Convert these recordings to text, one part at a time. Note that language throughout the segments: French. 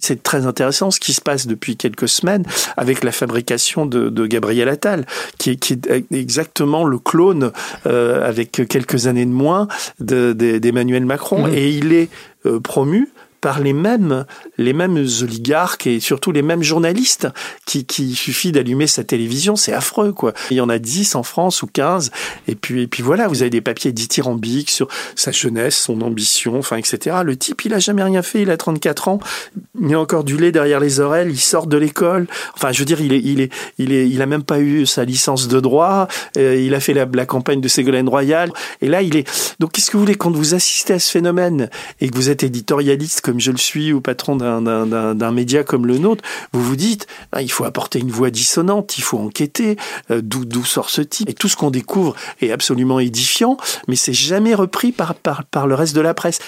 C'est très intéressant ce qui se passe depuis quelques semaines avec la fabrication de, de Gabriel Attal, qui est, qui est exactement le clone, euh, avec quelques années de moins, d'Emmanuel Macron. Mmh. Et il est euh, promu par les mêmes, les mêmes oligarques et surtout les mêmes journalistes qui, qui suffit d'allumer sa télévision, c'est affreux, quoi. Il y en a 10 en France ou 15. Et puis, et puis voilà, vous avez des papiers dithyrambiques sur sa jeunesse, son ambition, enfin, etc. Le type, il a jamais rien fait, il a 34 ans, il a encore du lait derrière les oreilles, il sort de l'école. Enfin, je veux dire, il est, il est, il est, il a même pas eu sa licence de droit, euh, il a fait la, la campagne de Ségolène Royal. Et là, il est, donc, qu'est-ce que vous voulez quand vous assistez à ce phénomène et que vous êtes éditorialiste comme je le suis ou patron d'un média comme le nôtre, vous vous dites, ah, il faut apporter une voix dissonante, il faut enquêter, euh, d'où sort ce type. Et tout ce qu'on découvre est absolument édifiant, mais c'est jamais repris par, par, par le reste de la presse.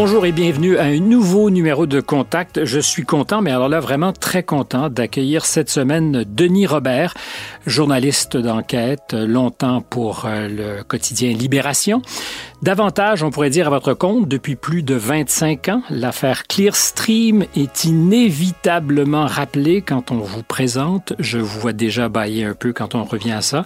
Bonjour et bienvenue à un nouveau numéro de Contact. Je suis content, mais alors là vraiment très content d'accueillir cette semaine Denis Robert, journaliste d'enquête, longtemps pour euh, le quotidien Libération. Davantage, on pourrait dire à votre compte, depuis plus de 25 ans, l'affaire Clearstream est inévitablement rappelée quand on vous présente. Je vous vois déjà bailler un peu quand on revient à ça.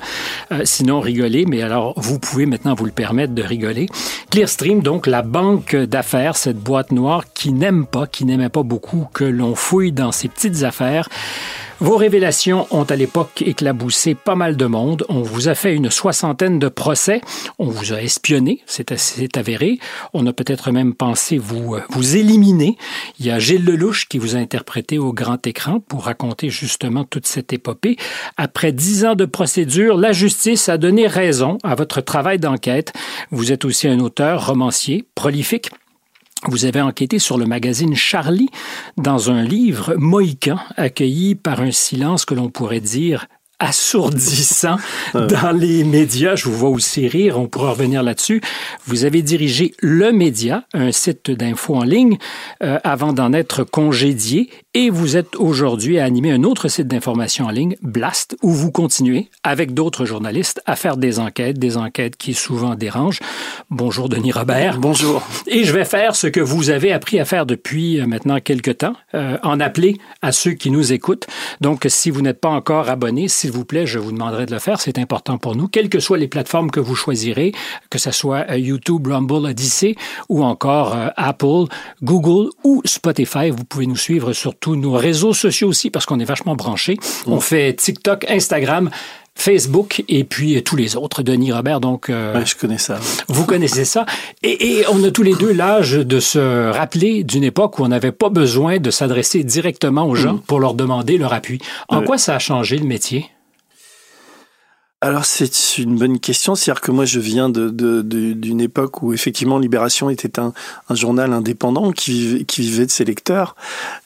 Euh, sinon, rigoler, mais alors vous pouvez maintenant vous le permettre de rigoler. Clearstream, donc la banque d'affaires, cette boîte noire qui n'aime pas, qui n'aimait pas beaucoup que l'on fouille dans ses petites affaires. Vos révélations ont à l'époque éclaboussé pas mal de monde. On vous a fait une soixantaine de procès. On vous a espionné, c'est avéré. On a peut-être même pensé vous, euh, vous éliminer. Il y a Gilles Lelouch qui vous a interprété au grand écran pour raconter justement toute cette épopée. Après dix ans de procédure, la justice a donné raison à votre travail d'enquête. Vous êtes aussi un auteur, romancier, prolifique. Vous avez enquêté sur le magazine Charlie dans un livre mohican accueilli par un silence que l'on pourrait dire assourdissant dans les médias. Je vous vois aussi rire, on pourra revenir là-dessus. Vous avez dirigé Le Média, un site d'info en ligne, euh, avant d'en être congédié et vous êtes aujourd'hui à animer un autre site d'information en ligne, Blast, où vous continuez, avec d'autres journalistes, à faire des enquêtes, des enquêtes qui souvent dérangent. Bonjour Denis Robert. Bonjour. Et je vais faire ce que vous avez appris à faire depuis euh, maintenant quelques temps, euh, en appeler à ceux qui nous écoutent. Donc, si vous n'êtes pas encore abonné, s'il vous plaît, je vous demanderai de le faire. C'est important pour nous, quelles que soient les plateformes que vous choisirez, que ce soit euh, YouTube, Rumble, Odyssey ou encore Apple, Google ou Spotify. Vous pouvez nous suivre sur tous nos réseaux sociaux aussi, parce qu'on est vachement branchés. On fait TikTok, Instagram, Facebook et puis tous les autres, Denis Robert. Donc, euh, je connais ça. Vous connaissez ça. Et, et, on a tous les deux l'âge de se rappeler d'une époque où on n'avait pas besoin de s'adresser directement aux gens mm. pour leur demander leur appui. En quoi ça a changé le métier? Alors c'est une bonne question, c'est-à-dire que moi je viens d'une de, de, époque où effectivement Libération était un, un journal indépendant qui vivait, qui vivait de ses lecteurs,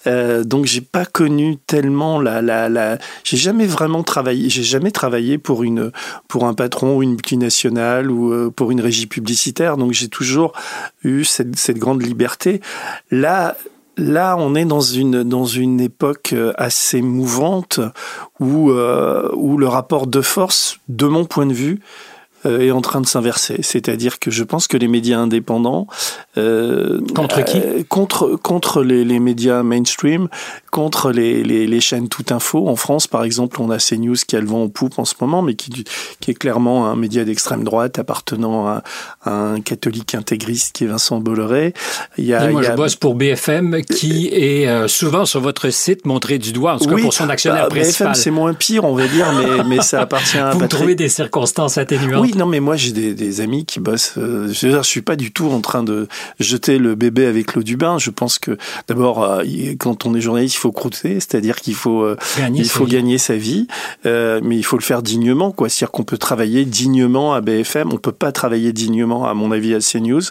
euh, donc j'ai pas connu tellement la la, la j'ai jamais vraiment travaillé, j'ai jamais travaillé pour une pour un patron ou une multinationale ou euh, pour une régie publicitaire, donc j'ai toujours eu cette, cette grande liberté. Là Là, on est dans une dans une époque euh, assez mouvante où euh, où le rapport de force, de mon point de vue, est en train de s'inverser. C'est-à-dire que je pense que les médias indépendants euh, contre qui euh, Contre contre les, les, médias mainstream, contre les, les, les, chaînes tout info. En France, par exemple, on a CNews qui a le vent en poupe en ce moment, mais qui qui est clairement un média d'extrême droite appartenant à, un catholique intégriste qui est Vincent Bolloré. Il y a, moi, je bosse pour BFM, qui est souvent sur votre site montré du doigt, en tout cas pour son actionnaire bah, principal. BFM, c'est moins pire, on va dire, mais mais ça appartient à. Vous Patrick... trouvez des circonstances atténuantes. Oui, non, mais moi j'ai des, des, amis qui bossent. Euh, je, je suis pas du tout en train de jeter le bébé avec l'eau du bain. Je pense que d'abord, euh, quand on est journaliste, il faut croûter, c'est-à-dire qu'il faut euh, gagner il faut vie. gagner sa vie, mais il faut le faire dignement, quoi. C'est-à-dire qu'on peut travailler dignement à BFM, on peut pas travailler dignement, à mon avis, à CNews.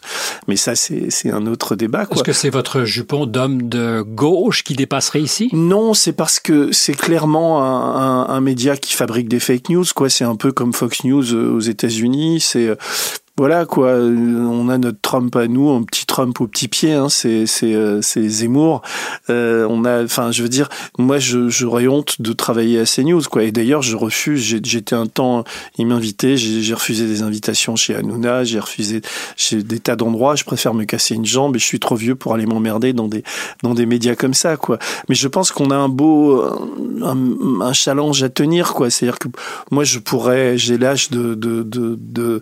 Mais ça, c'est c'est un autre débat. Est-ce que c'est votre jupon d'homme de gauche qui dépasserait ici? Non, c'est parce que c'est clairement un, un, un média qui fabrique des fake news, quoi. C'est un peu comme Fox News aux États-Unis c'est voilà quoi, on a notre Trump à nous, un petit Trump au petit pied, hein, c'est c'est c'est Zemmour. on a, enfin, je veux dire, moi, je j'aurais honte de travailler à CNews, quoi. Et d'ailleurs, je refuse. J'étais un temps, il m'invitait, j'ai refusé des invitations chez Hanouna, j'ai refusé chez des tas d'endroits. Je préfère me casser une jambe et je suis trop vieux pour aller m'emmerder dans des dans des médias comme ça, quoi. Mais je pense qu'on a un beau un, un, challenge à tenir, quoi. C'est-à-dire que moi, je pourrais, j'ai l'âge de de de, de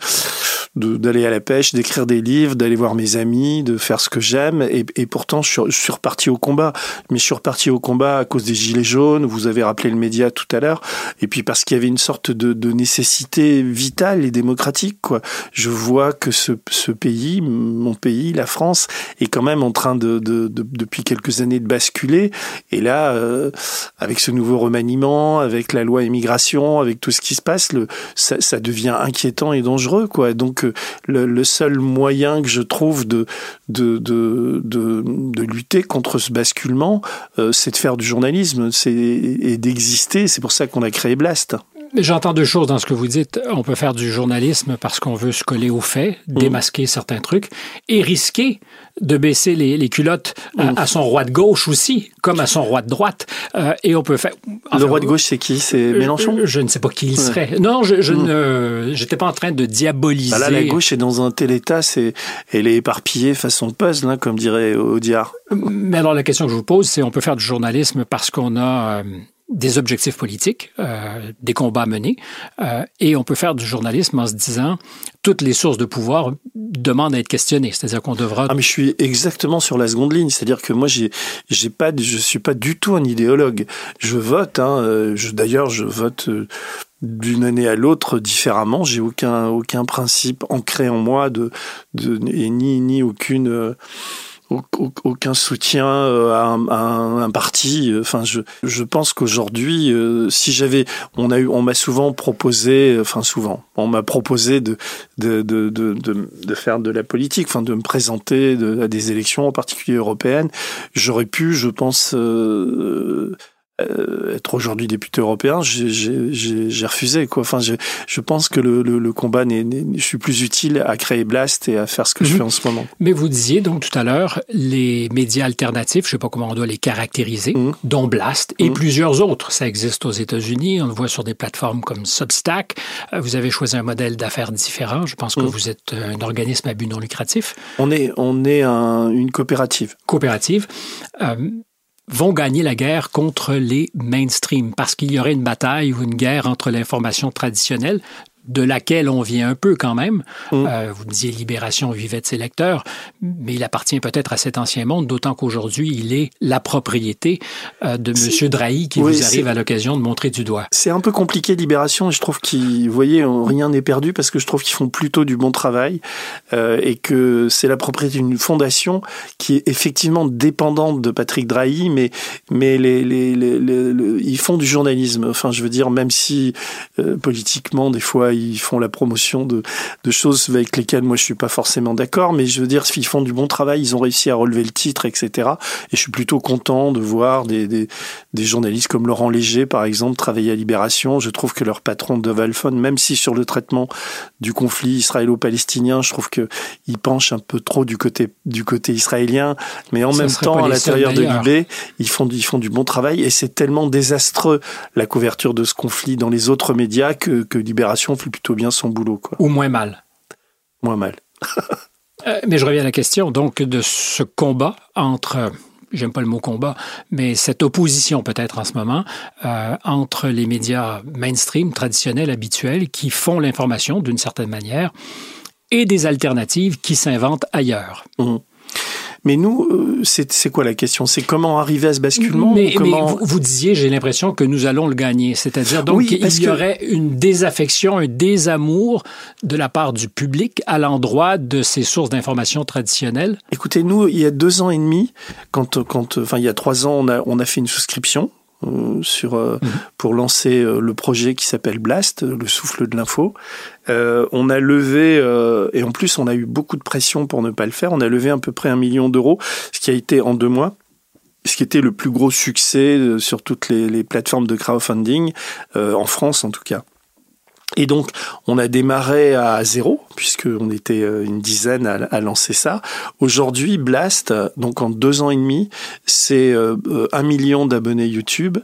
d'aller à la pêche, d'écrire des livres, d'aller voir mes amis, de faire ce que j'aime. Et, pourtant, je suis, reparti au combat. Mais je suis reparti au combat à cause des gilets jaunes. Vous avez rappelé le média tout à l'heure. Et puis parce qu'il y avait une sorte de, nécessité vitale et démocratique. Quoi. Je vois que ce, pays, mon pays, la France, est quand même en train de, de, de depuis quelques années de basculer. Et là, euh, avec ce nouveau remaniement, avec la loi immigration, avec tout ce qui se passe, le, ça, ça devient inquiétant et dangereux. Quoi. Donc le, seul moyen que je trouve de, de, de, de, lutter contre ce basculement, euh, c'est de faire du journalisme et d'exister. C'est pour ça qu'on a créé Blast. J'entends deux choses dans ce que vous dites. On peut faire du journalisme parce qu'on veut se coller aux faits, mmh. démasquer certains trucs, et risquer de baisser les, les culottes à, mmh. à, son roi de gauche aussi, comme à son roi de droite. Euh, et on peut faire. Enfin, le roi de gauche, c'est qui? C'est euh, Mélenchon? je, je, ne sais pas qui il serait. Non, je, je mmh. ne, j'étais pas en train de diaboliser. Bah là, la gauche est dans un tel état, c'est, elle est éparpillée façon puzzle, hein, comme dirait Audiard. Mais alors la question que je vous pose, c'est on peut faire du journalisme parce qu'on a euh, des objectifs politiques, euh, des combats menés, euh, et on peut faire du journalisme en se disant toutes les sources de pouvoir demandent à être questionnées, c'est-à-dire qu'on devra. Ah mais je suis exactement sur la seconde ligne, c'est-à-dire que moi j'ai j'ai pas je suis pas du tout un idéologue. Je vote, hein, euh, d'ailleurs je vote. Euh, d'une année à l'autre différemment. J'ai aucun aucun principe ancré en moi de, de et ni ni aucune aucun soutien euh, à un, parti. Enfin, je, je pense qu'aujourd'hui, euh, si j'avais, on a eu, on m'a souvent proposé, enfin souvent, on m'a proposé de de, de, de, de, faire de la politique, enfin de me présenter à des élections, en particulier européennes. J'aurais pu, je pense. Euh, euh, être aujourd'hui député européen, j'ai refusé. Quoi. Enfin, je, pense que le, le, le combat, n'est je suis plus utile à créer Blast et à faire ce que je mhm. fais en ce moment. Mais vous disiez donc tout à l'heure, les médias alternatifs, je sais pas comment on doit les caractériser, mmh. dont Blast et mmh. plusieurs autres. Ça existe aux États-Unis, on le voit sur des plateformes comme Substack. Euh, vous avez choisi un modèle d'affaires différent. Je pense que vous êtes un organisme à but non lucratif. On est, on est un, une coopérative. Coopérative. Euh, vont gagner la guerre contre les mainstream parce qu'il y aurait une bataille ou une guerre entre l'information traditionnelle de laquelle on vient un peu quand même. Mm. Euh, vous disiez Libération vivait de ses lecteurs, mais il appartient peut-être à cet ancien monde, d'autant qu'aujourd'hui, il est la propriété euh, de M. Drahi qui vous arrive à l'occasion de montrer du doigt. C'est un peu compliqué, Libération, je trouve qu'ils, vous voyez, rien n'est perdu parce que je trouve qu'ils font plutôt du bon travail euh, et que c'est la propriété d'une fondation qui est effectivement dépendante de Patrick Drahi, mais, mais les, les, les, les ils font du journalisme. Enfin, je veux dire, même si politiquement, des fois, ils font la promotion de, de choses avec lesquelles moi je suis pas forcément d'accord, mais je veux dire, ils font du bon travail, ils ont réussi à relever le titre, etc. Et je suis plutôt content de voir des, des, des journalistes comme Laurent Léger, par exemple, travailler à Libération. Je trouve que leur patron de Valfon, même si sur le traitement du conflit israélo-palestinien, je trouve que il penche un peu trop du côté du côté israélien, mais en même temps, à l'intérieur de l'UB, ils font ils font du bon travail et c'est tellement désastreux la couverture de ce conflit dans les autres médias que, que Libération plutôt bien son boulot. Quoi. Ou moins mal. Moins mal. Euh, mais je reviens à la question donc de ce combat entre j'aime pas le mot combat, mais cette opposition peut-être en ce moment euh, entre les médias mainstream, traditionnels, habituels, qui font l'information d'une certaine manière, et des alternatives qui s'inventent ailleurs. Mmh. Mais nous, euh, c'est quoi la question? C'est comment arriver à ce basculement Mais, comment... mais vous, disiez, j'ai l'impression que nous allons le gagner. C'est-à-dire donc il y aurait une désaffection, un désamour de la part du public à l'endroit de ces sources d'information traditionnelles? Écoutez, nous, il y a deux ans et demi, quand, quand, enfin il y a trois ans, on a, on a fait une souscription sur euh, mhm. pour lancer euh, le projet qui s'appelle Blast, le souffle de l'info. on a levé et en plus on a eu beaucoup de pression pour ne pas le faire. On a levé à peu près un million d'euros, ce qui a été en deux mois ce qui était le plus gros succès sur toutes les, les plateformes de crowdfunding en France en tout cas. Et donc, on a démarré à zéro, puisqu'on était euh, une dizaine à, lancer ça. Aujourd'hui, Blast, donc en deux ans et demi, c'est euh, un million d'abonnés YouTube,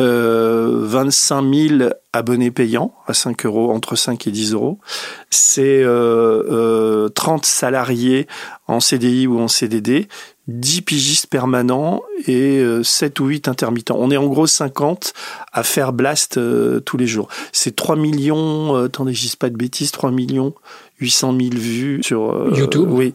euh, 25 000 abonnés payants à 5 euros, entre 5 et 10 euros. C'est euh, euh, 30 salariés en CDI ou en CDD, 10 pigistes permanents et 7 euh, ou 8 intermittents. On est en gros 50 à faire blast euh, tous les jours. C'est 3 millions, euh, attendez, je dis pas de bêtises, 3 millions 800 000 vues sur YouTube. Oui.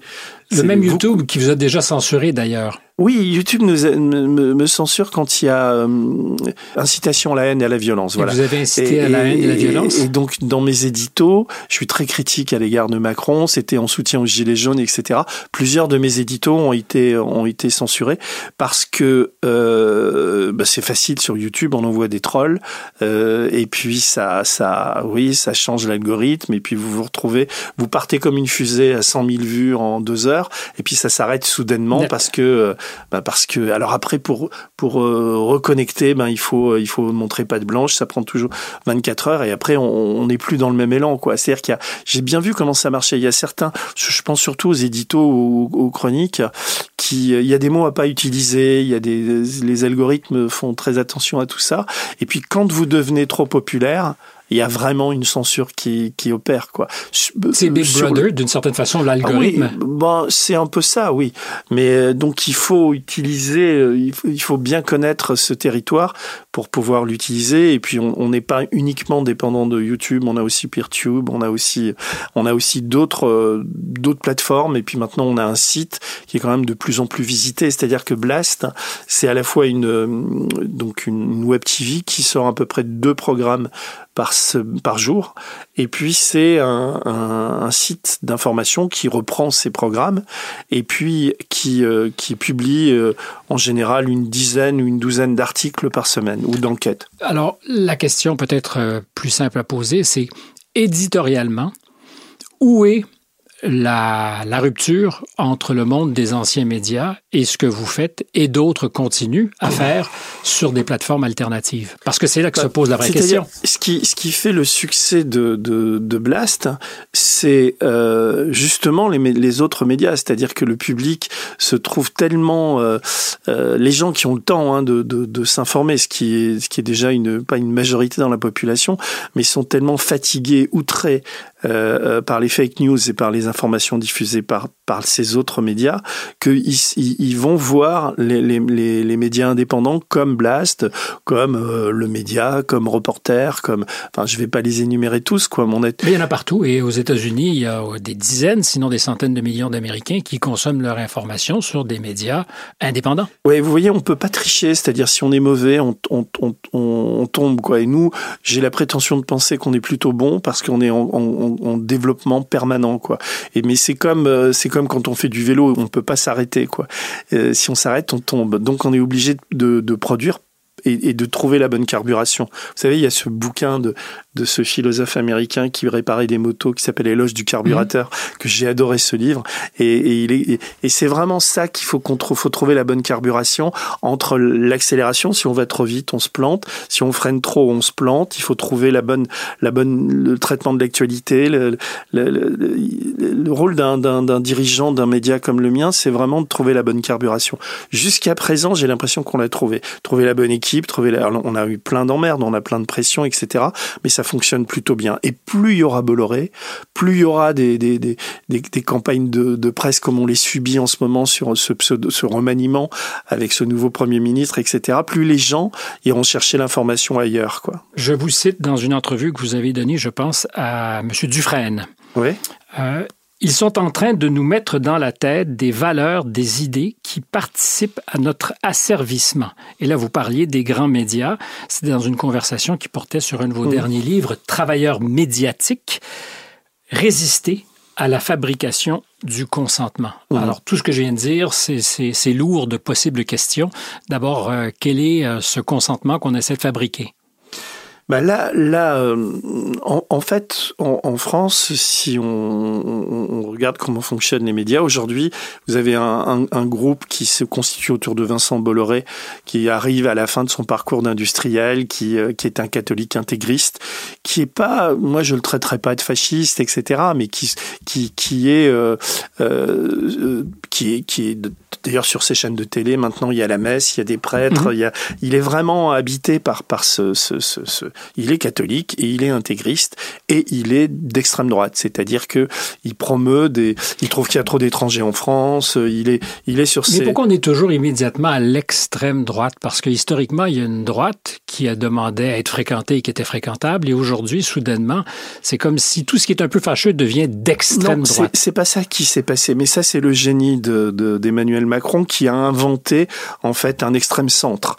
Le même YouTube qui vous a déjà censuré d'ailleurs. Oui, YouTube nous me, me, censure quand il y a euh, incitation à la haine et à la violence. voilà. Vous avez incité à la haine et, à la violence. Et, donc dans mes éditos, je suis très critique à l'égard de Macron. C'était en soutien aux gilets jaunes, etc. Plusieurs de mes éditos ont été ont été censurés parce que euh, bah, c'est facile sur YouTube, on envoie des trolls euh, et puis ça ça oui ça change l'algorithme et puis vous vous retrouvez vous partez comme une fusée à 100 000 vues en deux heures et puis ça s'arrête soudainement parce que euh, bah parce que alors après pour pour euh, reconnecter, ben il faut il faut montrer pas de blanche, ça prend toujours 24 heures et après on n'est plus dans le même élan quoi. C'est-à-dire qu'il y a j'ai bien vu comment ça marchait. Il y a certains, je pense surtout aux éditos ou aux, chroniques, qui il y a des mots à pas utiliser, il y a des les algorithmes font très attention à tout ça. Et puis quand vous devenez trop populaire, il y a vraiment une censure qui, qui opère quoi. C'est Big Brother d'une certaine façon l'algorithme. Ah oui, bon, c'est un peu ça, oui. Mais euh, donc il faut utiliser, euh, il faut, bien connaître ce territoire pour pouvoir l'utiliser. Et puis on n'est pas uniquement dépendant de YouTube, on a aussi PeerTube, on a aussi on a aussi d'autres euh, d'autres plateformes. Et puis maintenant on a un site qui est quand même de plus en plus visité. C'est-à-dire que Blast, c'est à la fois une donc une web TV qui sort à peu près deux programmes par, par jour. Et puis c'est un, un, site d'information qui reprend ces programmes et puis qui, euh, qui publie euh, en général une dizaine ou une douzaine d'articles par semaine ou d'enquêtes. Alors la question peut-être euh, plus simple à poser, c'est éditorialement, où est la, la, rupture entre le monde des anciens médias et ce que vous faites et d'autres continuent à faire sur des plateformes alternatives? Parce que c'est là que se bah, pose la vraie question. Ce qui, ce qui fait le succès de, de, de Blast, c'est euh, justement les, les autres médias. C'est-à-dire que le public se trouve tellement... Euh, euh, les gens qui ont le temps hein, de, de, de s'informer, ce, qui est, ce qui est déjà une, pas une majorité dans la population, mais sont tellement fatigués, outrés euh, euh, par les fake news et par les informations diffusées par, par ces autres médias, qu'ils ils, vont voir les, les, les, médias indépendants comme Blast, comme euh, le média, comme Reporter, comme... Enfin, je vais pas les énumérer tous, quoi. Mon Mais il y en a partout. Et aux États-Unis, il y a des dizaines, sinon des centaines de millions d'Américains qui consomment leur information sur des médias indépendants. Oui, vous voyez, on peut pas tricher. C'est-à-dire, si on est mauvais, on, on, on, on tombe, quoi. Et nous, j'ai la prétention de penser qu'on est plutôt bon parce qu'on est en, en en, développement permanent, quoi. Et mais c'est comme euh, c'est comme quand on fait du vélo, on peut pas s'arrêter, quoi. Euh, si on s'arrête, on tombe. Donc on est obligé de, de produire et, de trouver la bonne carburation. Vous savez, il y a ce bouquin de, de ce philosophe américain qui réparait des motos qui s'appelle Éloge du carburateur, mmh. que j'ai adoré ce livre. Et, et, il est, et c'est vraiment ça qu'il faut qu'on trouve, faut trouver la bonne carburation entre l'accélération. Si on va trop vite, on se plante. Si on freine trop, on se plante. Il faut trouver la bonne, la bonne, le traitement de l'actualité. Le, le, le, le, rôle d'un dirigeant d'un média comme le mien, c'est vraiment de trouver la bonne carburation. Jusqu'à présent, j'ai l'impression qu'on l'a trouvé. Trouver la bonne équipe, trouver la, on a eu plein d'emmerdes, on a plein de pression, etc. Mais ça fonctionne plutôt bien. Et plus il y aura Bolloré, plus il y aura des, des, des, des, campagnes de, de, presse comme on les subit en ce moment sur ce, pseudo, ce remaniement avec ce nouveau Premier ministre, etc., plus les gens iront chercher l'information ailleurs. Quoi. Je vous cite dans une entrevue que vous avez donnée, je pense, à M. Dufresne. Oui. Euh, ils sont en train de nous mettre dans la tête des valeurs, des idées qui participent à notre asservissement. Et là, vous parliez des grands médias. C'est dans une conversation qui portait sur un de vos derniers livres, Travailleurs médiatiques, résister à la fabrication du consentement. Alors, tout ce que je viens de dire, c'est lourd de possibles questions. D'abord, euh, quel est euh, ce consentement qu'on essaie de fabriquer? Bah là, là euh, en, fait, en, France, si on, on, regarde comment fonctionnent les médias, aujourd'hui, vous avez un, un, groupe qui se constitue autour de Vincent Bolloré, qui arrive à la fin de son parcours d'industriel, qui, euh, qui est un catholique intégriste, qui est pas, moi je le traiterais pas de fasciste, etc., mais qui, qui, qui est, euh, euh, qui est, qui est D'ailleurs, sur ces chaînes de télé, maintenant, il y a la messe, il y a des prêtres, mhm. il, y a, il est vraiment habité par, par ce, ce, ce, ce, Il est catholique et il est intégriste et il est d'extrême droite. C'est-à-dire que il promeut des... Il trouve qu'il y a trop d'étrangers en France, il est, il est sur ces... Mais pourquoi on est toujours immédiatement à l'extrême droite? Parce que historiquement, il y a une droite qui a demandé à être fréquentée et qui était fréquentable et aujourd'hui, soudainement, c'est comme si tout ce qui est un peu fâcheux devient d'extrême droite. c'est pas ça qui s'est passé. Mais ça, c'est le génie d'Emmanuel de, Macron qui a inventé en fait un extrême centre.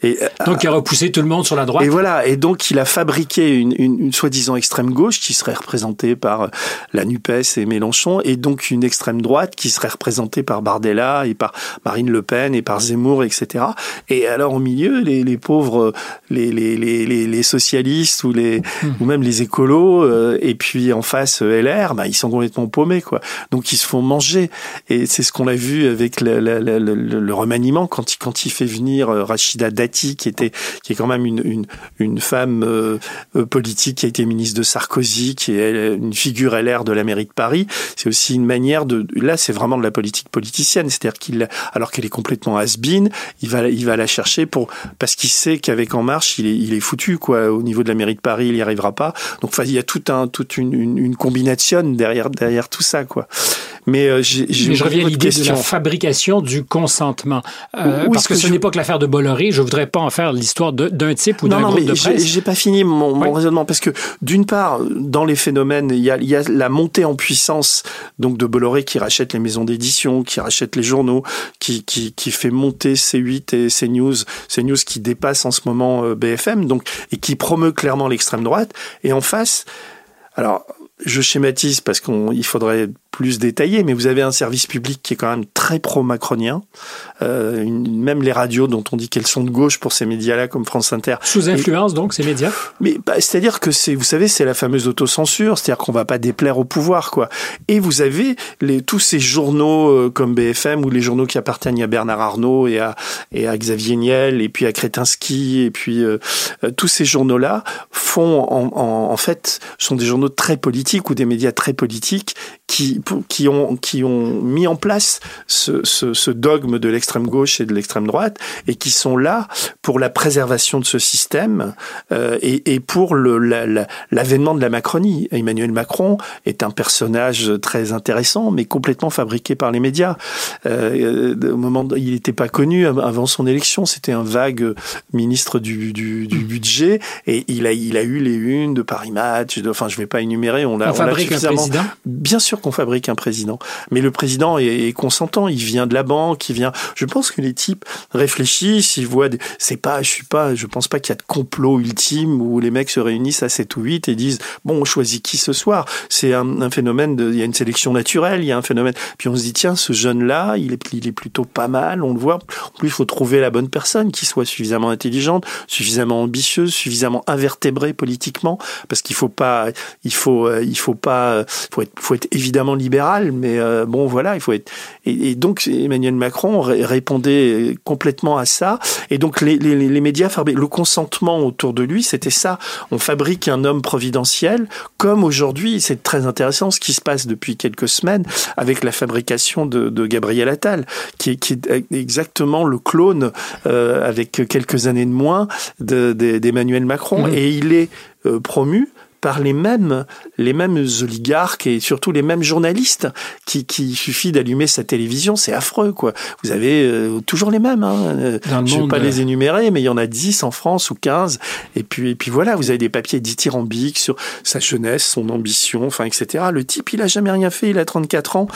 Et, euh, donc, il a repoussé tout le monde sur la droite. Et voilà. Et donc, il a fabriqué une, une, une soi-disant extrême gauche qui serait représentée par euh, la Nupes et Mélenchon, et donc une extrême droite qui serait représentée par Bardella et par Marine Le Pen et par Zemmour, etc. Et alors, au milieu, les, les pauvres, les, les, les, les, socialistes ou les hmm. ou même les écolos, euh, et puis en face LR, bah, ils sont complètement paumés, quoi. Donc, ils se font manger. Et c'est ce qu'on a vu avec le, le, le, le, remaniement quand il quand il fait venir Rachida Dati qui était qui est quand même une une, femme euh, politique qui a été ministre de Sarkozy, qui est une figure LR de la mairie de Paris. C'est aussi une manière de là, c'est vraiment de la politique politicienne, c'est-à-dire qu'il alors qu'elle est complètement has-been, il va il va la chercher pour parce qu'il sait qu'avec En Marche, il est il est foutu quoi. Au niveau de la mairie de Paris, il y arrivera pas. Donc il y a toute une, une, derrière derrière tout ça quoi. Mais, euh, je reviens à l'idée de la fabrication du consentement. Euh, parce que, ce n'est pas que l'affaire de Bolloré. Je voudrais pas en faire l'histoire d'un type ou d'un groupe de presse. J'ai pas fini mon, raisonnement parce que d'une part, dans les phénomènes, il y, a, il y a la montée en puissance donc de Bolloré qui rachète les maisons d'édition, qui rachète les journaux, qui, qui, qui fait monter C8 et CNews, CNews qui dépasse en ce moment euh, BFM, donc et qui promeut clairement l'extrême droite. Et en face, alors je schématise parce qu'il faudrait plus détaillé, mais vous avez un service public qui est quand même très pro-macronien. Euh, même les radios dont on dit qu'elles sont de gauche pour ces médias-là, comme France Inter. Sous influence, donc, ces médias Mais bah, c'est-à-dire que c'est, vous savez, c'est la fameuse autocensure, c'est-à-dire qu'on va pas déplaire au pouvoir, quoi. Et vous avez les, tous ces journaux euh, comme BFM ou les journaux qui appartiennent à Bernard Arnault et à, et à Xavier Niel et puis à Kretinsky et puis euh, euh, tous ces journaux-là font en, en, en fait sont des journaux très politiques ou des médias très politiques qui qui ont, qui ont mis en place ce, ce, ce dogme de l'extrême gauche et de l'extrême droite et qui sont là pour la préservation de ce système euh, et, et, pour l'avènement de la Macronie. Emmanuel Macron est un personnage très intéressant, mais complètement fabriqué par les médias. Euh, au moment, il n'était pas connu avant son élection. C'était un vague ministre du, du, du, budget et il a, il a eu les unes de Paris Match. De, enfin, je vais pas énumérer. On l'a, fabrique un président. Bien sûr qu'on fabrique un président. Mais le président est, consentant, il vient de la banque, il vient. Je pense que les types réfléchissent, ils voient. Des... C'est pas, je suis pas, je pense pas qu'il y a de complot ultime où les mecs se réunissent à 7 ou 8 et disent bon, on choisit qui ce soir. C'est un, phénomène de, il y a une sélection naturelle, il y a un phénomène. Puis on se dit tiens, ce jeune là, il est, il est plutôt pas mal, on le voit. En plus, il faut trouver la bonne personne qui soit suffisamment intelligente, suffisamment ambitieuse, suffisamment invertébrée politiquement, parce qu'il faut pas, il faut, euh, il faut pas, faut être, faut être évidemment libéral, mais euh, bon, voilà, il faut être. Et, donc Emmanuel Macron répondait complètement à ça. Et donc les, les, les médias, le consentement autour de lui, c'était ça. On fabrique un homme providentiel, comme aujourd'hui, c'est très intéressant ce qui se passe depuis quelques semaines avec la fabrication de, de Gabriel Attal, qui, qui, est exactement le clone euh, avec quelques années de moins d'Emmanuel Macron. Mmh. Et il est euh, promu par les mêmes, les mêmes oligarques et surtout les mêmes journalistes qui, qui suffit d'allumer sa télévision, c'est affreux quoi. Vous avez euh, toujours les mêmes. Hein. Je ne vais pas les énumérer, mais il y en a 10 en France ou 15. Et puis, et puis voilà, vous avez des papiers dithyrambiques sur sa jeunesse, son ambition, enfin etc. Le type, il a jamais rien fait, il a 34 ans,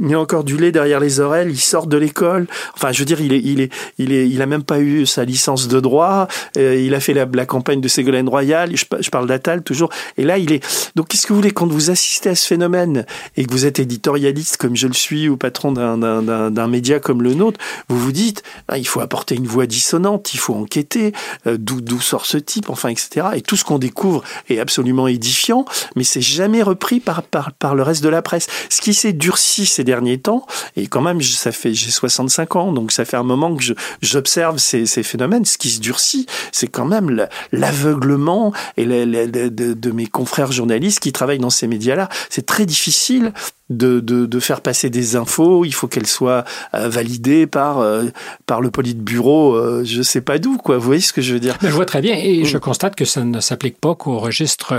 il a encore du lait derrière les oreilles, il sort de l'école. Enfin, je veux dire, il est, il est, il est, il a même pas eu sa licence de droit. Euh, il a fait la, la campagne de Ségolène Royal. Je, je parle d'Atal toujours Et là, il est. Donc, qu'est-ce que vous voulez quand vous assistez à ce phénomène et que vous êtes éditorialiste comme je le suis ou patron d'un média comme le nôtre, vous vous dites, ah, il faut apporter une voix dissonante, il faut enquêter, euh, d'où sort ce type, enfin, etc. Et tout ce qu'on découvre est absolument édifiant, mais c'est jamais repris par, par, par le reste de la presse. Ce qui s'est durci ces derniers temps, et quand même, ça fait j'ai 65 ans, donc ça fait un moment que j'observe ces, ces phénomènes. Ce qui se durcit, c'est quand même l'aveuglement et de, de mes confrères journalistes qui travaillent dans ces médias-là. C'est très difficile de, de, de, faire passer des infos, il faut qu'elles soient euh, validées par, euh, par le politburo, euh, je sais pas d'où, quoi. Vous voyez ce que je veux dire? Je vois très bien et je constate que ça ne s'applique pas qu'au registre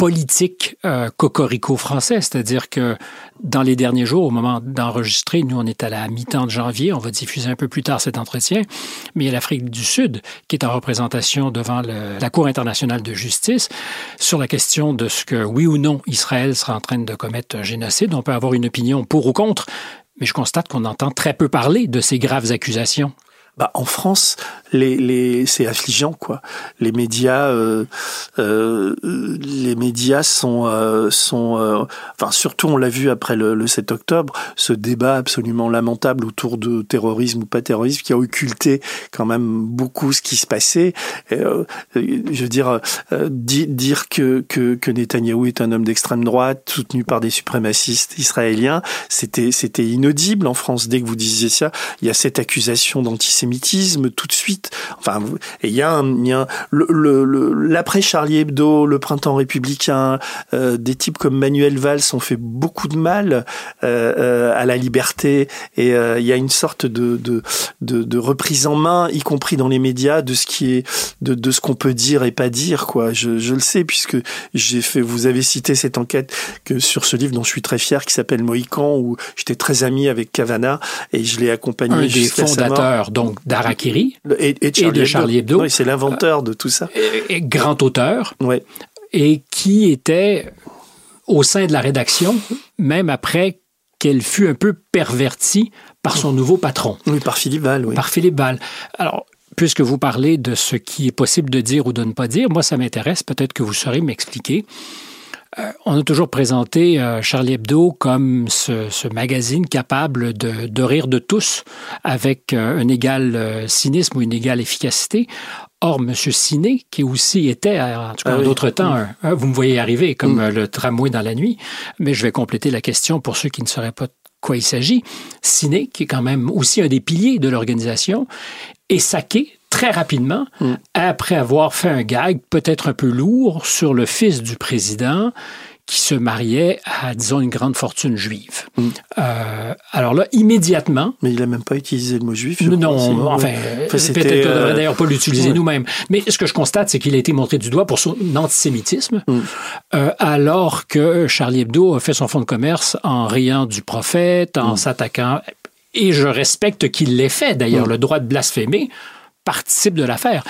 politique euh, cocorico français, c'est-à-dire que dans les derniers jours, au moment d'enregistrer, nous on est à la mi-temps de janvier, on va diffuser un peu plus tard cet entretien, mais il y a l'Afrique du Sud qui est en représentation devant la Cour internationale de justice sur la question de ce que oui ou non Israël sera en train de commettre un génocide. On peut avoir une opinion pour ou contre, mais je constate qu'on entend très peu parler de ces graves accusations. Bah, en France, les, les c'est affligeant quoi. Les médias, euh, euh, les médias sont euh, sont, euh, enfin surtout on l'a vu après le, le, 7 octobre, ce débat absolument lamentable autour de terrorisme ou pas terrorisme qui a occulté quand même beaucoup ce qui se passait. Euh, je veux dire, dire que, que que Netanyahou est un homme d'extrême droite soutenu par des suprémacistes israéliens, c'était c'était inaudible en France dès que vous disiez ça. Il y a cette accusation d'antisémitisme tout de suite Enfin, il y a, un, y a l'après Charlie Hebdo, le printemps républicain, euh, des types comme Manuel Valls ont fait beaucoup de mal euh, euh à la liberté et euh, il y a une sorte de, de, de, de, reprise en main, y compris dans les médias, de ce qui est de, de ce qu'on peut dire et pas dire. Quoi, je, je le sais puisque j'ai fait. Vous avez cité cette enquête que sur ce livre dont je suis très fier qui s'appelle Mohican où j'étais très ami avec Cavana et je l'ai accompagné. Un des fondateurs donc d'Arakiri et, de Charlie Hebdo. Oui, c'est l'inventeur de tout ça. Et, grand auteur. Et qui était au sein de la rédaction, même après qu'elle fut un peu pervertie par son nouveau patron. Oui, par Philippe Val. Oui. Par Philippe Val. Alors, puisque vous parlez de ce qui est possible de dire ou de ne pas dire, moi, ça m'intéresse. Peut-être que vous saurez m'expliquer. Euh, on a toujours présenté euh, Charlie Hebdo comme ce, magazine capable de, rire de tous avec euh, un égal cynisme ou une égale efficacité. Or, M. Ciné, qui aussi était, en tout cas ah d'autres temps, vous me voyez arriver comme mm. le tramway dans la nuit, mais je vais compléter la question pour ceux qui ne sauraient pas de quoi il s'agit. Ciné, qui est quand même aussi un des piliers de l'organisation, est saqué très rapidement, mm. après avoir fait un gag peut-être un peu lourd sur le fils du président qui se mariait à, disons, une grande fortune juive. Mm. Euh, alors là, immédiatement... Mais il n'a même pas utilisé le mot juif. non, enfin, peut-être qu'on ne devrait euh, d'ailleurs pas l'utiliser nous-mêmes. Mais ce que je constate, c'est qu'il a été montré du doigt pour son antisémitisme, mm. euh, alors que Charlie Hebdo a fait son fonds de commerce en riant du prophète, en s'attaquant... Et je respecte qu'il l'ait fait, d'ailleurs, le droit de blasphémer participe de l'affaire.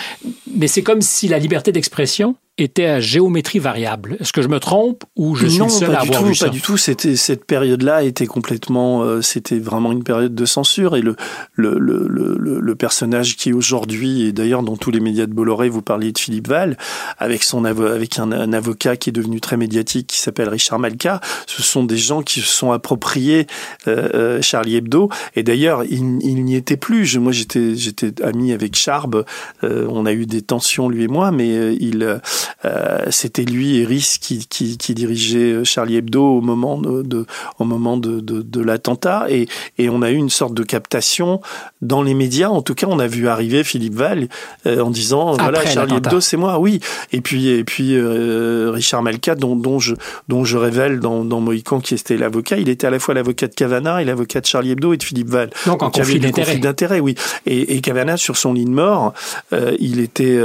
Mais c'est comme si la liberté d'expression était à géométrie variable. Est-ce que je me trompe ou je suis non, seul à avoir tout, vu ça? Pas du tout. C'était cette période-là était complètement, euh, c'était vraiment une période de censure et le le, le, le, le personnage qui aujourd'hui et d'ailleurs dans tous les médias de Bolloré, vous parliez de Philippe Val avec son avec un, avocat qui est devenu très médiatique qui s'appelle Richard Malka. Ce sont des gens qui se sont appropriés euh, euh Charlie Hebdo et d'ailleurs il, il n'y était plus. Je, moi j'étais j'étais ami avec Charb. Euh, on a eu des tensions lui et moi, mais il euh, c'était lui et Rhys qui, qui, qui, dirigeait euh, Charlie Hebdo au moment de, de au moment de, de, de l'attentat et, et on a eu une sorte de captation dans les médias. En tout cas, on a vu arriver Philippe Val euh, en disant voilà Charlie Hebdo c'est moi, oui. Et puis et puis Richard Malka dont, dont je dont je révèle dans, dans Mohican qui était l'avocat, il était à la fois l'avocat de Cavana et l'avocat de Charlie Hebdo et de Philippe Val. Donc, en conflit d'intérêt. oui. Et, et Cavana sur son lit de mort, il était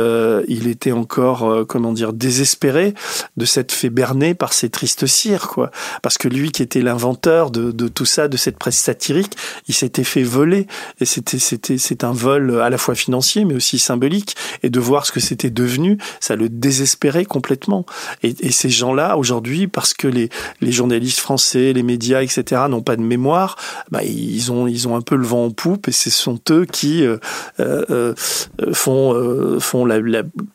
il était encore dire, désespéré de s'être fait berner par ces tristes cires, quoi. Parce que lui, qui était l'inventeur de, tout ça, de cette presse satirique, il s'était fait voler. Et c'était, c'était, c'est un vol à la fois financier, mais aussi symbolique. Et de voir ce que c'était devenu, ça le désespérait complètement. Et, ces gens-là, aujourd'hui, parce que les, les journalistes français, les médias, etc., n'ont pas de mémoire, bah, ils ont, ils ont un peu le vent en poupe et ce sont eux qui euh, euh, euh font, font la,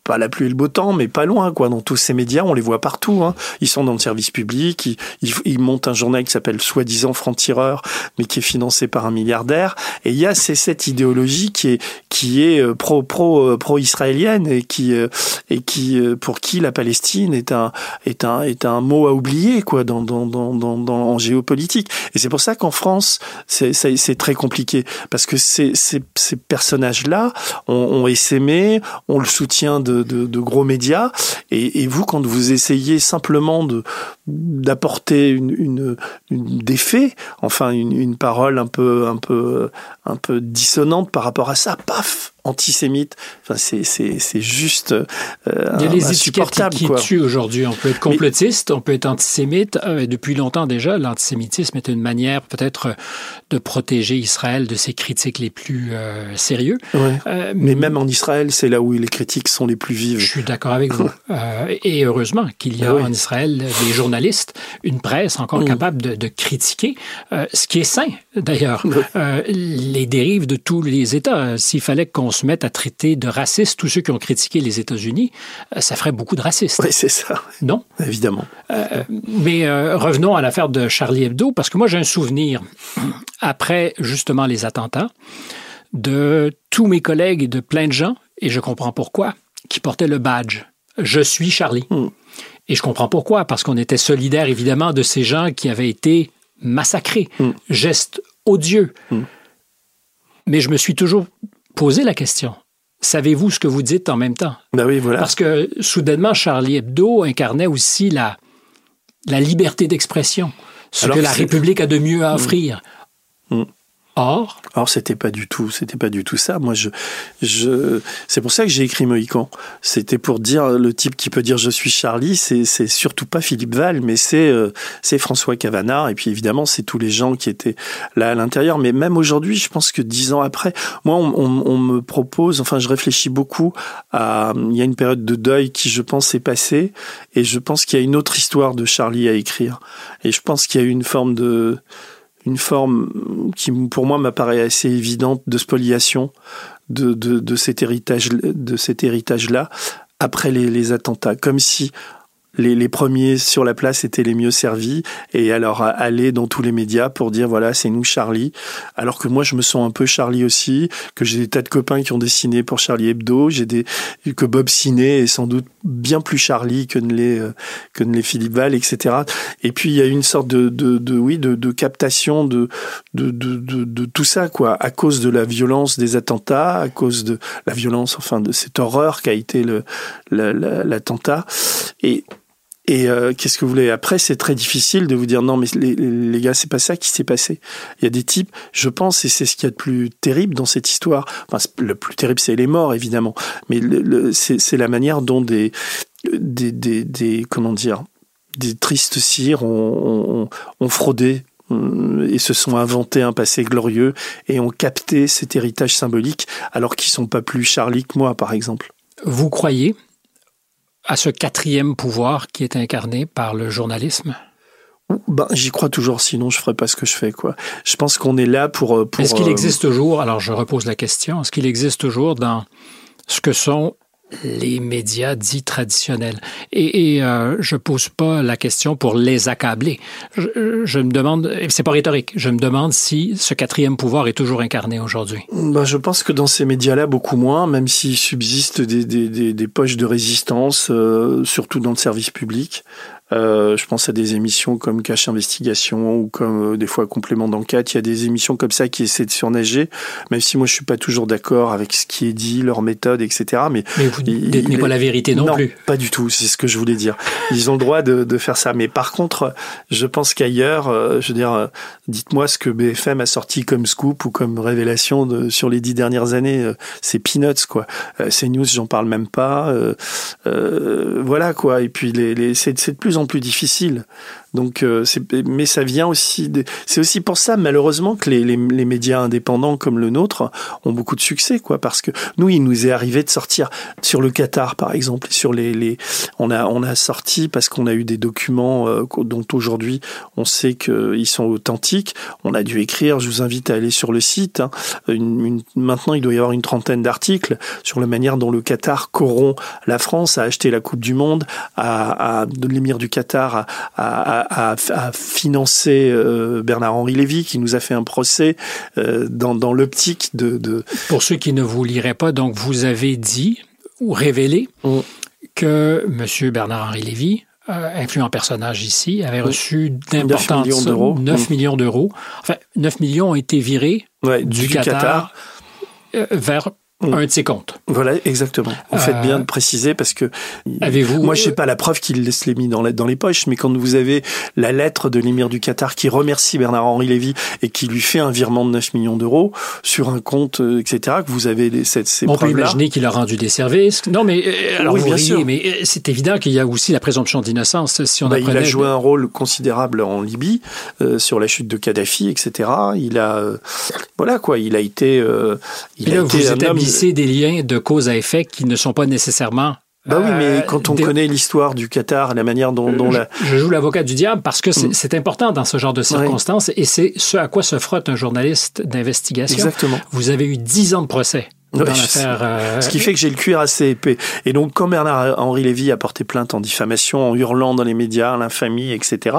pas la pluie et le beau temps, mais pas pas loin, quoi. Dans tous ces médias, on les voit partout. Hein. Ils sont dans le service public. Ils, ils, montent un journal qui s'appelle soi-disant franc-tireur, mais qui est financé par un milliardaire. Et il y a c'est cette idéologie qui est qui est euh, pro pro euh, pro israélienne et qui euh, et qui pour qui la Palestine est un est un est un mot à oublier quoi dans dans dans dans, dans en géopolitique. Et c'est pour ça qu'en France c'est c'est très compliqué parce que ces ces, ces personnages là ont, ont essaimé, ont le soutien de, de, de gros médias et, vous quand vous essayez simplement d'apporter une, une, une, des faits, enfin une, une parole un peu un peu un peu dissonante par rapport à ça, paf, antisémite. Enfin, c'est, juste euh, Il y a les étiquettes qui, tuent aujourd'hui. On peut être complotiste, on peut être antisémite. Euh, depuis longtemps déjà, l'antisémitisme est une manière peut-être de protéger Israël de ses critiques les plus euh, sérieux. Euh, mais même en Israël, c'est là où les critiques sont les plus vives. Je suis d'accord avec vous. et heureusement qu'il y a en Israël des journalistes, une presse encore mm. capable de, de critiquer, ce qui est sain d'ailleurs. les dérives de tous les États. S'il fallait qu'on se mette à traiter de racistes tous ceux qui ont critiqué les États-Unis, euh, ça ferait beaucoup de racistes. Oui, c'est ça. Non? Évidemment. Euh, mais euh, revenons à l'affaire de Charlie Hebdo, parce que moi j'ai un souvenir, après justement les attentats, de tous mes collègues et de plein de gens, et je comprends pourquoi, qui portaient le badge. Je suis Charlie. Hmm. Et je comprends pourquoi, parce qu'on était solidaires évidemment de ces gens qui avaient été massacrés. Hmm. Geste odieux. Hmm. Mais je me suis toujours posez la question. Savez-vous ce que vous dites en même temps? Ben oui, voilà. Parce que soudainement, Charlie Hebdo incarnait aussi la, la liberté d'expression, ce que la République a de mieux à mm. offrir. Mm. Or, Or, c'était pas du tout, c'était pas du tout ça. Moi, je, je, c'est pour ça que j'ai écrit Mohican. C'était pour dire le type qui peut dire je suis Charlie, c'est, c'est surtout pas Philippe Val, mais c'est, euh, c'est François Cavanard. Et puis évidemment, c'est tous les gens qui étaient là à l'intérieur. Mais même aujourd'hui, je pense que dix ans après, moi, on, on, on, me propose, enfin, je réfléchis beaucoup à, il y a une période de deuil qui, je pense, est passée, et je pense qu'il y a une autre histoire de Charlie à écrire. Et je pense qu'il y a une forme de une forme qui pour moi m'apparaît assez évidente de spoliation de, de, de cet héritage de cet héritage là après les, les attentats. Comme si les, les, premiers sur la place étaient les mieux servis et alors aller dans tous les médias pour dire voilà c'est nous Charlie. Alors que moi je me sens un peu Charlie aussi que j'ai des tas de copains qui ont dessiné pour Charlie Hebdo j'ai des que Bob Ciné est sans doute bien plus Charlie que ne les que ne les Philippe Val etc et puis il y a une sorte de, de, de oui de, de captation de de, de de, de tout ça quoi à cause de la violence des attentats à cause de la violence enfin de cette horreur qu'a été le l'attentat. Et et euh, qu'est-ce que vous voulez? Après, c'est très difficile de vous dire non, mais les, les gars, c'est pas ça qui s'est passé. Il y a des types, je pense, et c'est ce qu'il y a de plus terrible dans cette histoire. Enfin, le plus terrible, c'est les morts, évidemment, mais c'est la manière dont des, des, des, comment dire, des tristes cires ont, ont, ont fraudé euh, et se sont inventés un passé glorieux et ont capté cet héritage symbolique alors qu'ils sont pas plus Charlie que moi, par exemple. Vous croyez à ce quatrième pouvoir qui est incarné par le journalisme? Ben, j'y crois toujours, sinon je ferais pas ce que je fais, quoi. Je pense qu'on est là pour. Euh, pour est-ce qu'il euh, existe toujours, alors je repose la question, est-ce qu'il existe toujours dans ce que sont les médias dits traditionnels. Et, et euh, je pose pas la question pour les accabler. Je, je me demande, c'est pas rhétorique, je me demande si ce quatrième pouvoir est toujours incarné aujourd'hui. Ben, je pense que dans ces médias-là, beaucoup moins, même s'il subsiste des, des, des, des, poches de résistance, euh, surtout dans le service public. Euh, je pense à des émissions comme Cache Investigation ou comme euh, des fois Complément d'enquête. Il y a des émissions comme ça qui essaient de surnager, même si moi je suis pas toujours d'accord avec ce qui est dit, leur méthode, etc. Mais, mais vous détenez pas la vérité non, non plus. Pas du tout. C'est ce que je voulais dire. Ils ont le droit de, de faire ça. Mais par contre, je pense qu'ailleurs, euh, je veux dire, dites-moi ce que BFM a sorti comme scoop ou comme révélation de, sur les dix dernières années. C'est peanuts quoi. ces news, j'en parle même pas. voilà quoi. Et puis les, les c'est de plus en plus difficile. Donc, euh, mais ça vient aussi. C'est aussi pour ça, malheureusement, que les, les, médias indépendants comme le nôtre ont beaucoup de succès, quoi. Parce que nous, il nous est arrivé de sortir sur le Qatar, par exemple, sur les, les on a on a sorti parce qu'on a eu des documents euh, dont aujourd'hui on sait qu'ils sont authentiques. On a dû écrire. Je vous invite à aller sur le site. Hein, maintenant, il doit y avoir une trentaine d'articles sur la manière dont le Qatar corrompt la France à acheter la Coupe du Monde, à, à l'émir du Qatar à financer euh, Bernard-Henri Lévy, qui nous a fait un procès euh, dans, dans l'optique de, de, Pour ceux qui ne vous liraient pas, donc vous avez dit ou révélé mm. que M. Bernard-Henri Lévy, euh, influent personnage ici, avait reçu d'importantes 9 millions d'euros. 9 mm. millions d'euros. Enfin, 9 millions ont été virés du, Qatar, Qatar. vers Mm. Un de ses comptes. Voilà, exactement. Vous faites bien de préciser parce que avez-vous Moi, je sais pas la preuve qu'il laisse les mis dans, dans les poches, mais quand vous avez la lettre de l'émir du Qatar qui remercie Bernard-Henri Lévy et qui lui fait un virement de 9 millions d'euros sur un compte, euh, etc., que vous avez ces, On peut imaginer qu'il a rendu des services. Non, mais euh, alors oui, bien sûr. mais euh, c'est évident qu'il y a aussi la présomption d'innocence. Si on bah, il a joué un rôle considérable en Libye sur la chute de Kadhafi, etc. Il a, voilà quoi, il a été, il a été un homme des liens de cause à effet qui ne sont pas nécessairement bah oui, mais euh, quand on connaît l'histoire du Qatar, la manière dont, dont la... Je joue l'avocat du diable parce que c'est mm. important dans ce genre de circonstances et c'est ce à quoi se frotte un journaliste d'investigation. Exactement. Vous avez eu dix ans de procès. Dans l'affaire, euh... Ce qui fait que j'ai le cuir assez épais. Et donc, quand Bernard-Henri Lévy a porté plainte en diffamation, en hurlant dans les médias, l'infamie, etc.,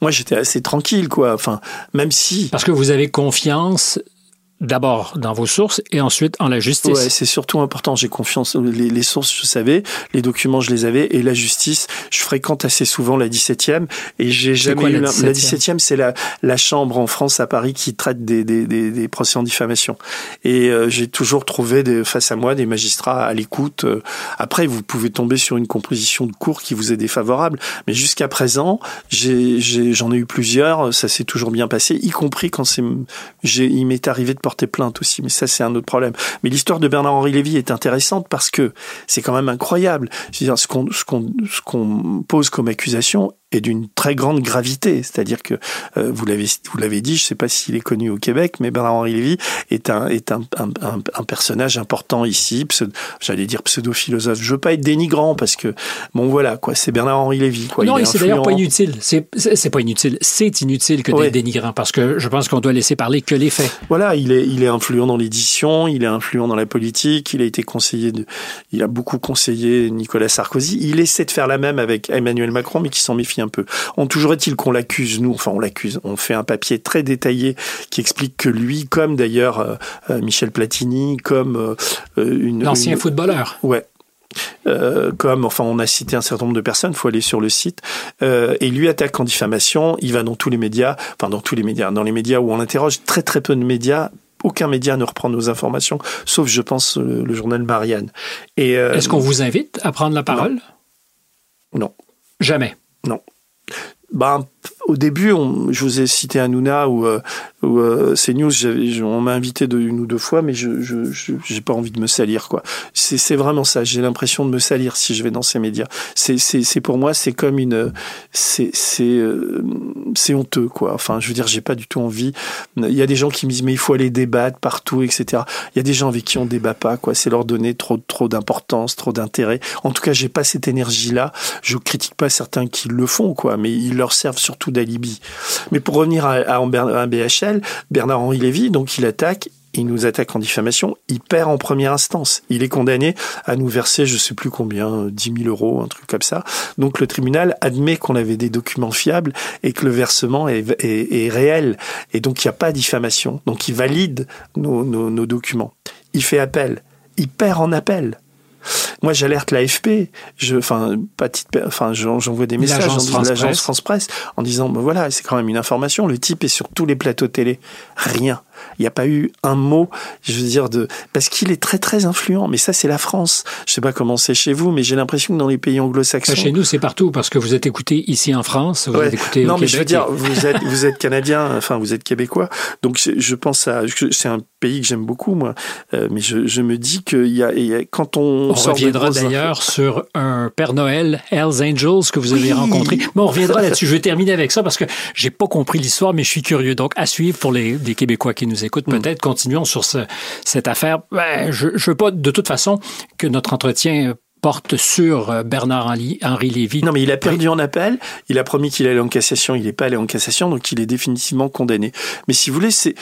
moi, j'étais assez tranquille, quoi. Enfin, même si... Parce que vous avez confiance d'abord dans vos sources et ensuite en la justice. Ouais, c'est surtout important. J'ai confiance. Les, les, sources, je savais, les documents, je les avais, et la justice, je fréquente assez souvent la 17e et j'ai jamais eu la 17e. c'est la, la chambre en France à Paris qui traite des, des, des, des procès en diffamation. Et euh, j'ai toujours trouvé des, face à moi des magistrats à l'écoute. Euh, après, vous pouvez tomber sur une composition de cours qui vous est défavorable, mais jusqu'à présent, j'en ai, ai, eu plusieurs. Ça s'est toujours bien passé, y compris quand c'est, il m'est arrivé de porter plainte aussi, mais ça c'est un autre problème. Mais l'histoire de Bernard-Henri Lévy est intéressante parce que c'est quand même incroyable. ce qu'on ce qu'on pose comme accusation est d'une très grande gravité. C'est-à-dire que euh, vous l'avez vous l'avez dit, je ne sais pas s'il est connu au Québec, mais Bernard-Henri Lévy est un est un, un, un, personnage important ici. J'allais dire pseudo-philosophe. Je veux pas être dénigrant parce que bon voilà quoi, c'est Bernard-Henri Lévy. Quoi. Non, et c'est d'ailleurs pas inutile. C'est pas inutile. C'est inutile que d'être dénigrant parce que je pense qu'on doit laisser parler que les faits. Voilà, il est il est influent dans l'édition, il est influent dans la politique, il a été conseiller de, il a beaucoup conseillé Nicolas Sarkozy. Il essaie de faire la même avec Emmanuel Macron, mais qui s'en méfie un peu. On toujours est-il qu'on l'accuse, nous, enfin on l'accuse, on fait un papier très détaillé qui explique que lui, comme d'ailleurs euh, euh, Michel Platini, comme euh, une... L'ancien footballeur. Ouais, euh, comme, enfin, on a cité un certain nombre de personnes, faut aller sur le site, euh, et lui attaque en diffamation. Il va dans tous les médias, enfin dans tous les médias, dans les médias où on interroge très très peu de médias. Aucun média ne reprend nos informations, sauf, je pense, le, journal Marianne. Et est-ce qu'on vous invite à prendre la parole? Non. Jamais. Non. Ben, au début, je vous ai cité Hanouna ou, euh, euh, CNews, on m'a invité de, une ou deux fois, mais je j'ai pas envie de me salir quoi. C'est vraiment ça. J'ai l'impression de me salir si je vais dans ces médias. C'est pour moi c'est comme une c'est c'est euh, c'est honteux quoi. Enfin, je veux dire, j'ai pas du tout envie. Il y a des gens qui me disent mais il faut aller débattre partout, etc. Il y a des gens avec qui on débat pas quoi. C'est leur donner trop trop d'importance, trop d'intérêt. En tout cas, j'ai pas cette énergie là. Je critique pas certains qui le font quoi, mais ils leur servent surtout Mais pour revenir à, à, BHL, Bernard-Henri Lévy, donc il attaque il nous attaque en diffamation, il perd en première instance. Il est condamné à nous verser, je sais plus combien, 10 000 euros, un truc comme ça. Donc le tribunal admet qu'on avait des documents fiables et que le versement est, réel. Et donc il n'y a pas diffamation. Donc il valide nos documents. Il fait appel. Il perd en appel. Moi, j'alerte l'AFP, je, enfin, pas enfin, j'envoie des messages dans l'agence France Presse en disant, ben voilà, c'est quand même une information. Le type est sur tous les plateaux télé. Rien. Il n'y a pas eu un mot, je veux dire, de parce qu'il est très très influent. Mais ça, c'est la France. Je sais pas comment c'est chez vous, mais j'ai l'impression que dans les pays anglo-saxons. Chez nous, c'est partout parce que vous êtes écouté ici en France, vous êtes écouté non, au mais je veux dire, vous êtes vous êtes canadien, enfin vous êtes québécois. Donc je pense à, c'est un pays que j'aime beaucoup moi, euh, mais je, je, me dis qu'il y, y, a quand on, on reviendra d'ailleurs sur un Père Noël, Hells Angels que vous avez rencontré. Mais on reviendra là-dessus. Je vais terminer avec ça parce que j'ai pas compris l'histoire, mais je suis curieux. Donc à suivre pour les, les Québécois qui nous écoutent mm. peut-être. Continuons sur cette affaire. Ben, je ne veux pas de toute façon que notre entretien porte sur euh, Bernard-Henri Lévy. Non, mais il a perdu en appel. Il a promis qu'il allait en cassation. Il n'est pas allé en cassation, donc il est définitivement condamné. Mais si vous voulez, c'est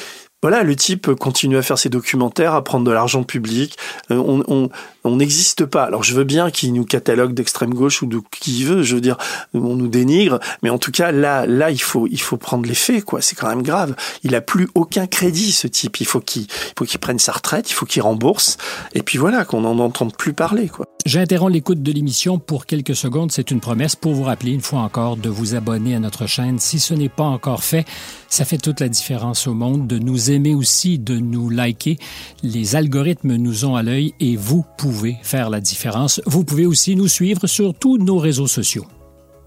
voilà, le type continue à faire ses documentaires, à prendre de l'argent public. Euh, on, on n'existe pas. Alors je veux bien qu'il nous catalogue d'extrême gauche ou de qui veut, je veux dire, on nous dénigre, mais en tout cas là, là il faut, il faut prendre les faits, quoi. C'est quand même grave. Il a plus aucun crédit, ce type. Il faut qu'il, faut qu'il prenne sa retraite, il faut qu'il rembourse, et puis voilà, qu'on n'en entende plus parler, quoi. J'interromps l'écoute de l'émission pour quelques secondes. C'est une promesse pour vous rappeler une fois encore de vous abonner à notre chaîne. Si ce n'est pas encore fait, ça fait toute la différence au monde. De nous aimer aussi, de nous liker. Les algorithmes nous ont à l'œil et vous pouvez pouvez faire la différence. Vous pouvez aussi nous suivre sur tous nos réseaux sociaux.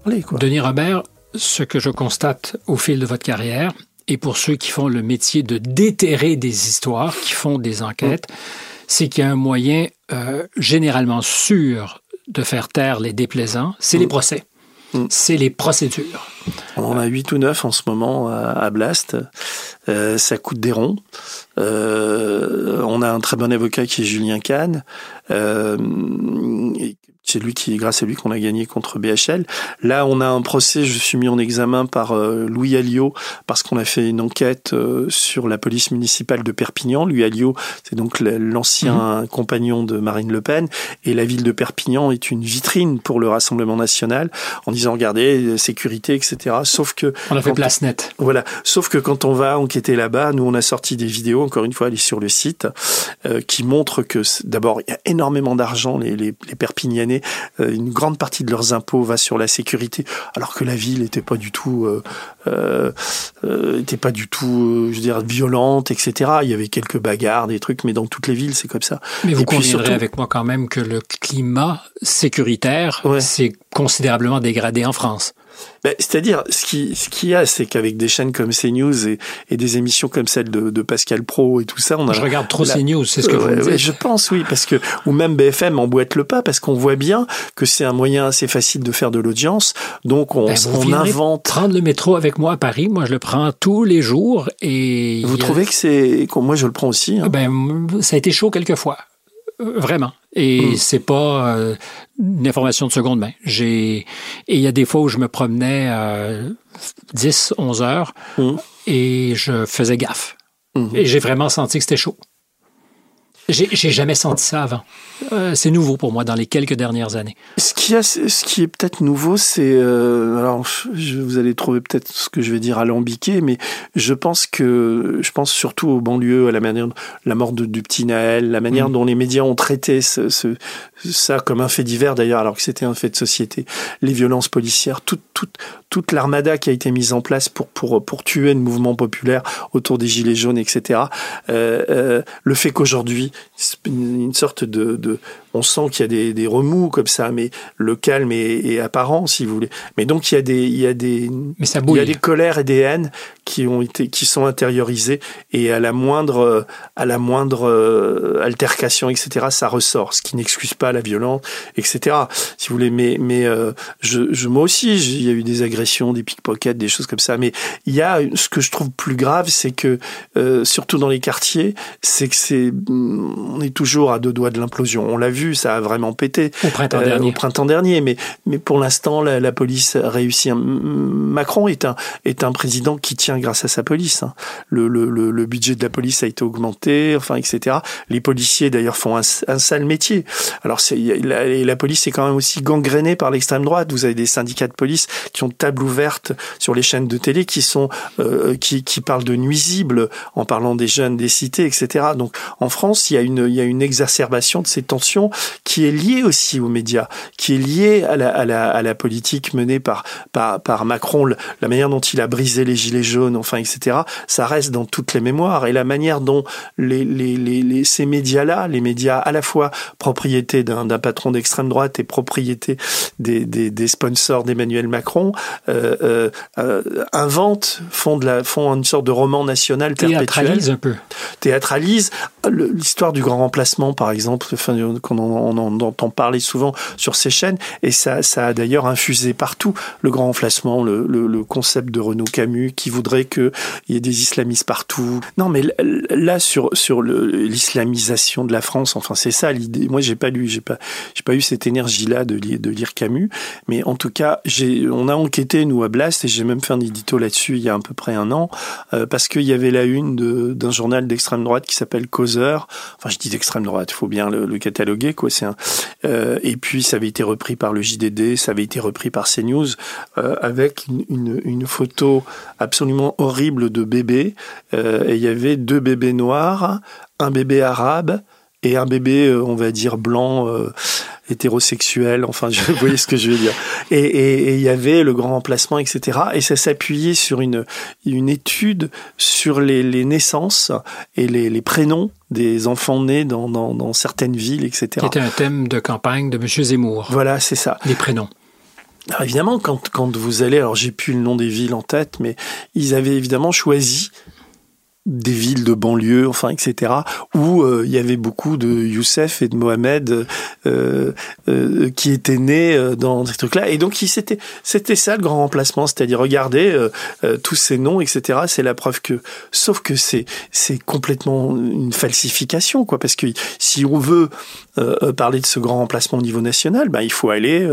Allez, quoi? Denis Robert, ce que je constate au fil de votre carrière, et pour ceux qui font le métier de déterrer des histoires, qui font des enquêtes, c'est qu'il y a un moyen euh, généralement sûr de faire taire les déplaisants, c'est les mm. procès. Mm. C'est les procédures. On en a 8 ou 9 en ce moment à Blast. Euh, ça coûte des ronds. Euh, on a un très bon avocat qui est Julien Kahn. Euh, c'est lui qui, grâce à lui, qu'on a gagné contre BHL. Là, on a un procès. Je suis mis en examen par euh, Louis Alliot parce qu'on a fait une enquête euh, sur la police municipale de Perpignan. Louis Alliot, c'est donc l'ancien mhm. compagnon de Marine Le Pen, et la ville de Perpignan est une vitrine pour le Rassemblement national en disant regardez sécurité, etc. Sauf que on a fait place nette. Voilà. Sauf que quand on va enquêter là-bas, nous on a sorti des vidéos. Encore une fois, allez sur le site euh, qui montrent que d'abord il y a énormément d'argent. Les, les, les Perpignanais euh, une grande partie de leurs impôts va sur la sécurité, alors que la ville n'était pas du tout, euh, euh, était pas du tout, je veux dire, violente, etc. Il y avait quelques bagarres, des trucs, mais dans toutes les villes, c'est comme ça. Mais vous conviendrez avec moi quand même que le climat sécuritaire s'est considérablement dégradé en France. Ben, c'est-à-dire, ce qui ce qu'il y a, c'est qu'avec des chaînes comme CNews et, et des émissions comme celle de, de Pascal Pro et tout ça, on a. Je regarde trop CNews, c'est ce que vous me dites. je pense, oui, parce que ou même BFM emboîte le pas parce qu'on voit bien que c'est un moyen assez facile de faire de l'audience. Donc on, ben, on invente. Prendre le métro avec moi à Paris, moi je le prends tous les jours et. Vous trouvez que c'est moi je le prends aussi. Hein. Ben ça a été chaud quelquefois. Euh, vraiment. Et hmm. c'est pas euh, une information de seconde main. J'ai et il y a des fois où je me promenais à 10, 11 heures hmm. et je faisais gaffe. Hmm. Et j'ai vraiment senti que c'était chaud. J'ai jamais senti ça avant. Euh, c'est nouveau pour moi dans les quelques dernières années. Ce qui, a, ce qui est peut-être nouveau, c'est euh, alors je, vous allez trouver peut-être ce que je vais dire alambiqué, mais je pense que je pense surtout aux banlieues, à la manière la mort de, du petit Naël, la manière mm. dont les médias ont traité ce, ce, ça comme un fait divers d'ailleurs, alors que c'était un fait de société, les violences policières, toute toute toute l'armada qui a été mise en place pour pour pour tuer le mouvement populaire autour des gilets jaunes, etc. Euh, euh, le fait qu'aujourd'hui une, sorte de, de on sent qu'il y a des, des, remous comme ça, mais le calme est, est, apparent, si vous voulez. Mais donc il y a des, il y a des, mais ça il y a des colères et des haines qui ont été, qui sont intériorisées et à la moindre, à la moindre euh, altercation, etc., ça ressort, ce qui n'excuse pas la violence, etc. Si vous voulez, mais, mais euh, je, je, moi aussi, il y a eu des agressions, des pickpockets, des choses comme ça. Mais il y a ce que je trouve plus grave, c'est que euh, surtout dans les quartiers, c'est que c'est, on est toujours à deux doigts de l'implosion. On l'a vu ça a vraiment pété au printemps dernier. Au printemps dernier, mais mais pour l'instant, la, police a réussi. Macron est un est un président qui tient grâce à sa police. Hein. Le, le, le, budget de la police a été augmenté, enfin etc. Les policiers d'ailleurs font un, un, sale métier. Alors la, la police est quand même aussi gangrénée par l'extrême droite. Vous avez des syndicats de police qui ont table ouverte sur les chaînes de télé qui sont euh, qui qui parlent de nuisibles en parlant des jeunes des cités, etc. Donc en France, il y a une il y a une exacerbation de ces tensions qui est lié aussi aux médias, qui est lié à la, à la, à la politique menée par, par, par Macron, la manière dont il a brisé les gilets jaunes, enfin, etc. Ça reste dans toutes les mémoires et la manière dont les, les, les, ces médias-là, les médias à la fois propriété d'un patron d'extrême droite et propriété des, des, des sponsors d'Emmanuel Macron, inventent, font de la, font une sorte de roman national perpétuel. Théâtralise un peu. Théâtralise l'histoire du grand remplacement, par exemple, enfin, qu'on on, on, entend parler souvent sur ces chaînes, et ça, ça a d'ailleurs infusé partout le grand remplacement, le, le, le concept de Renaud Camus qui voudrait qu'il y ait des islamistes partout. Non, mais là sur sur l'islamisation de la France, enfin c'est ça l'idée. Moi j'ai pas lu, j'ai pas j'ai pas eu cette énergie là de lire, de lire Camus, mais en tout cas j'ai on a enquêté nous à Blast et j'ai même fait un édito là-dessus il y a à peu près un an euh, parce qu'il y avait la une d'un journal d'extrême droite qui s'appelle Causeur. Enfin je dis d'extrême droite, il faut bien le, cataloguer quoi. C'est un euh, et puis ça avait été repris par le JDD, ça avait été repris par CNews euh, avec une, une, photo absolument horrible de bébés. Euh, et il y avait deux bébés noirs, un bébé arabe et un bébé, on va dire, blanc, hétérosexuel, enfin, je, vous voyez ce que je veux dire. Et il y avait le grand emplacement, etc. Et ça s'appuyait sur une, une étude sur les, les naissances et les, les, prénoms des enfants nés dans, dans, dans certaines villes, etc. C'était un thème de campagne de M. Zemmour. Voilà, c'est ça. Les prénoms. Alors évidemment, quand, quand vous allez, alors j'ai plus le nom des villes en tête, mais ils avaient évidemment choisi des villes de banlieue, enfin, etc., où euh, il y avait beaucoup de Youssef et de Mohamed euh, euh, qui étaient nés euh, dans ces trucs-là. Et donc, c'était c'était ça le grand remplacement, c'est-à-dire regardez euh, tous ces noms, etc. C'est la preuve que, sauf que c'est c'est complètement une falsification, quoi, parce que si on veut parler de ce grand remplacement au niveau national, ben il faut aller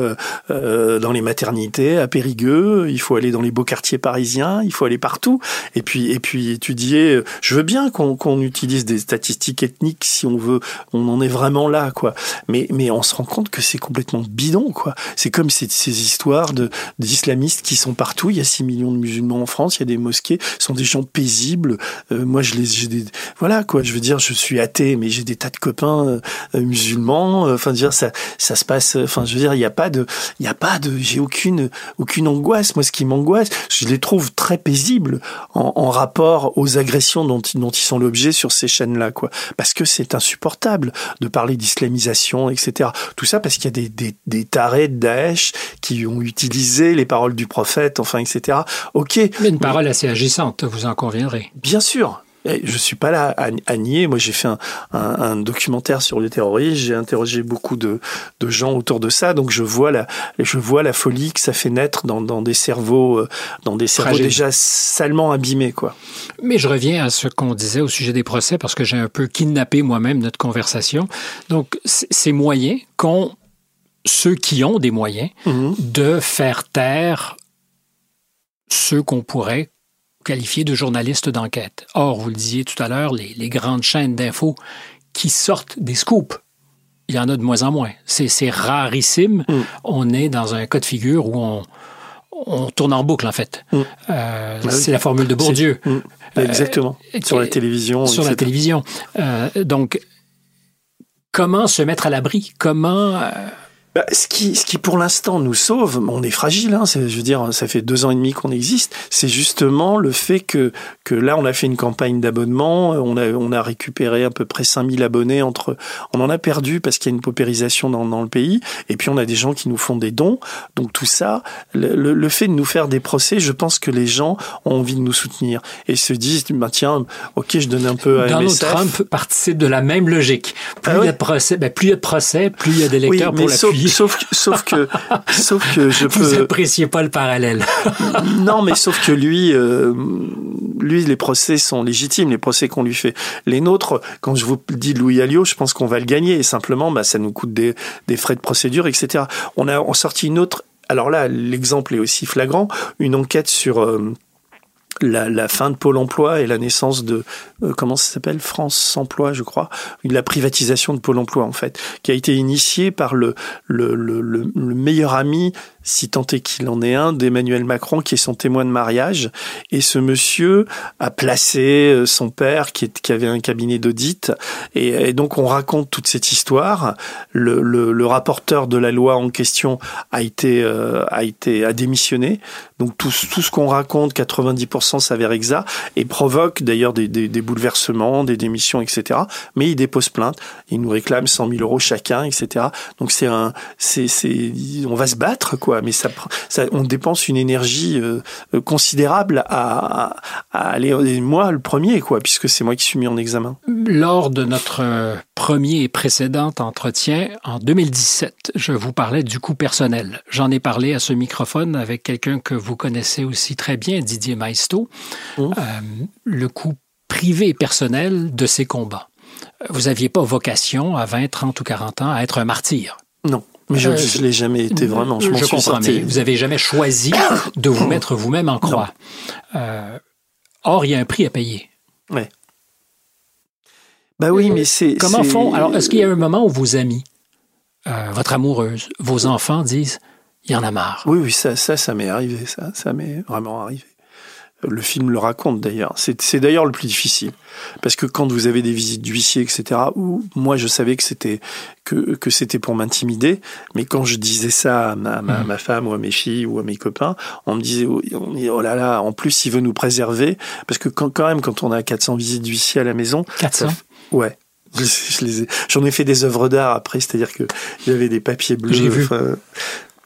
dans les maternités à Périgueux, il faut aller dans les beaux quartiers parisiens, il faut aller partout, et puis et puis étudier je veux bien qu'on utilise des statistiques ethniques si on veut, on en est vraiment là, quoi. Mais, mais on se rend compte que c'est complètement bidon, quoi. C'est comme ces, ces histoires d'islamistes qui sont partout. Il y a 6 millions de musulmans en France, il y a des mosquées, ce sont des gens paisibles. Euh, moi, je les, voilà, quoi. Je veux dire, je suis athée, mais j'ai des tas de copains euh, musulmans. Enfin, dire ça, ça se passe. Enfin, je veux dire, il n'y a pas de, il n'y a pas de, j'ai aucune, aucune angoisse. Moi, ce qui m'angoisse, je les trouve très paisibles en rapport aux agressions dont, dont ils sont l'objet sur ces chaînes-là, quoi. Parce que c'est insupportable de parler d'islamisation, etc. Tout ça parce qu'il y a des, des, des tarés de Daesh qui ont utilisé les paroles du prophète, enfin, etc. Ok. Mais une parole assez agissante, vous en conviendrez. Bien sûr, je suis pas là à, nier. Moi, j'ai fait un, un, un, documentaire sur le terrorisme. J'ai interrogé beaucoup de, de, gens autour de ça, donc je vois la, je vois la folie que ça fait naître dans, dans des cerveaux, euh, dans des cerveaux déjà salement abîmés, quoi. Mais je reviens à ce qu'on disait au sujet des procès parce que j'ai un peu kidnappé moi-même notre conversation. Donc, ces moyens qu'ont ceux qui ont des moyens mmh. de faire taire ceux qu'on pourrait qualifiés de journalistes d'enquête. Or, vous le disiez tout à l'heure, les, les, grandes chaînes d'infos qui sortent des scoops, il y en a de moins en moins. C'est rarissime. Mm. On est dans un cas de figure où on, on tourne en boucle, en fait. Mm. Euh, bah c'est la formule de Bourdieu. Mm. Exactement. Euh, sur la télévision. Sur etc. la télévision. Euh, donc, comment se mettre à l'abri? Comment bah, ce, qui, ce qui, pour l'instant, nous sauve, on est fragile, hein, je veux dire, ça fait deux ans et demi qu'on existe, c'est justement le fait que, que là, on a fait une campagne d'abonnement, on a, on a récupéré à peu près 5000 abonnés entre... On en a perdu parce qu'il y a une paupérisation dans, dans, le pays, et puis on a des gens qui nous font des dons. Donc tout ça, le, le, fait de nous faire des procès, je pense que les gens ont envie de nous soutenir et se disent, bah, tiens, ok, je donne un peu à Donald Trump participe de la même logique. Plus ah il y a de procès, ben, plus il y a de procès, plus il y a d'électeurs pour l'appuyer. Sauf, sauf que, sauf que je peux. Vous appréciez pas le parallèle. non, mais sauf que lui, euh, lui, les procès sont légitimes, les procès qu'on lui fait. Les nôtres, quand je vous dis Louis Alliot, je pense qu'on va le gagner. Et simplement, bah, ça nous coûte des, des frais de procédure, etc. On a sorti une autre. Alors là, l'exemple est aussi flagrant. Une enquête sur euh, la, fin de Pôle Emploi et la naissance de euh, comment ça s'appelle? France Emploi, je crois, la privatisation de Pôle Emploi en fait, qui a été initiée par le, le, le meilleur ami si tant est qu'il en est un, d'Emmanuel Macron, qui est son témoin de mariage. Et ce monsieur a placé euh, son père, qui, est, qui avait un cabinet d'audit. Et, donc, on raconte toute cette histoire. Le, le, le, rapporteur de la loi en question a été, euh, a été, a démissionné. Donc, tout, tout ce qu'on raconte, 90% s'avère exact et provoque d'ailleurs des, des, des, bouleversements, des démissions, etc. Mais il dépose plainte. Il nous réclame 100 000 euros chacun, etc. Donc, c'est un, c'est, c'est, on va se battre, quoi quoi. Mais ça, ça on dépense une énergie euh, considérable à, à, aller, moi le premier, quoi, puisque c'est moi qui suis mis en examen. Lors de notre premier et précédent entretien, en 2017, je vous parlais du coût personnel. J'en ai parlé à ce microphone avec quelqu'un que vous connaissez aussi très bien, Didier Maisto. Mmh. Euh, le coût privé et personnel de ces combats. Vous n'aviez pas vocation à 20, 30 ou 40 ans à être un martyr? Non. Mais je ne euh, l'ai jamais été vraiment. Je, je comprends, mais vous n'avez jamais choisi de vous mettre vous-même en croix. Euh, or, il y a un prix à payer. Oui. Ben oui, mais c'est. Comment font Alors, est-ce qu'il y a un moment où vos amis, votre amoureuse, vos enfants disent, il y en a marre Oui, oui, ça, ça, ça m'est arrivé. Ça, ça m'est vraiment arrivé. Le film le raconte d'ailleurs. C'est d'ailleurs le plus difficile. Parce que quand vous avez des visites d'huissier, etc., où moi je savais que c'était que, que c'était pour m'intimider, mais quand je disais ça à ma, ma, mmh. femme ou à mes filles ou à mes copains, on me disait oh, oh là là, en plus il veut nous préserver. Parce que quand, quand même, quand on a 400 visites d'huissier à la maison... 400 Ouais. J'en ai, ai, fait des œuvres d'art après, c'est-à-dire que avait des papiers bleus. J'ai vu.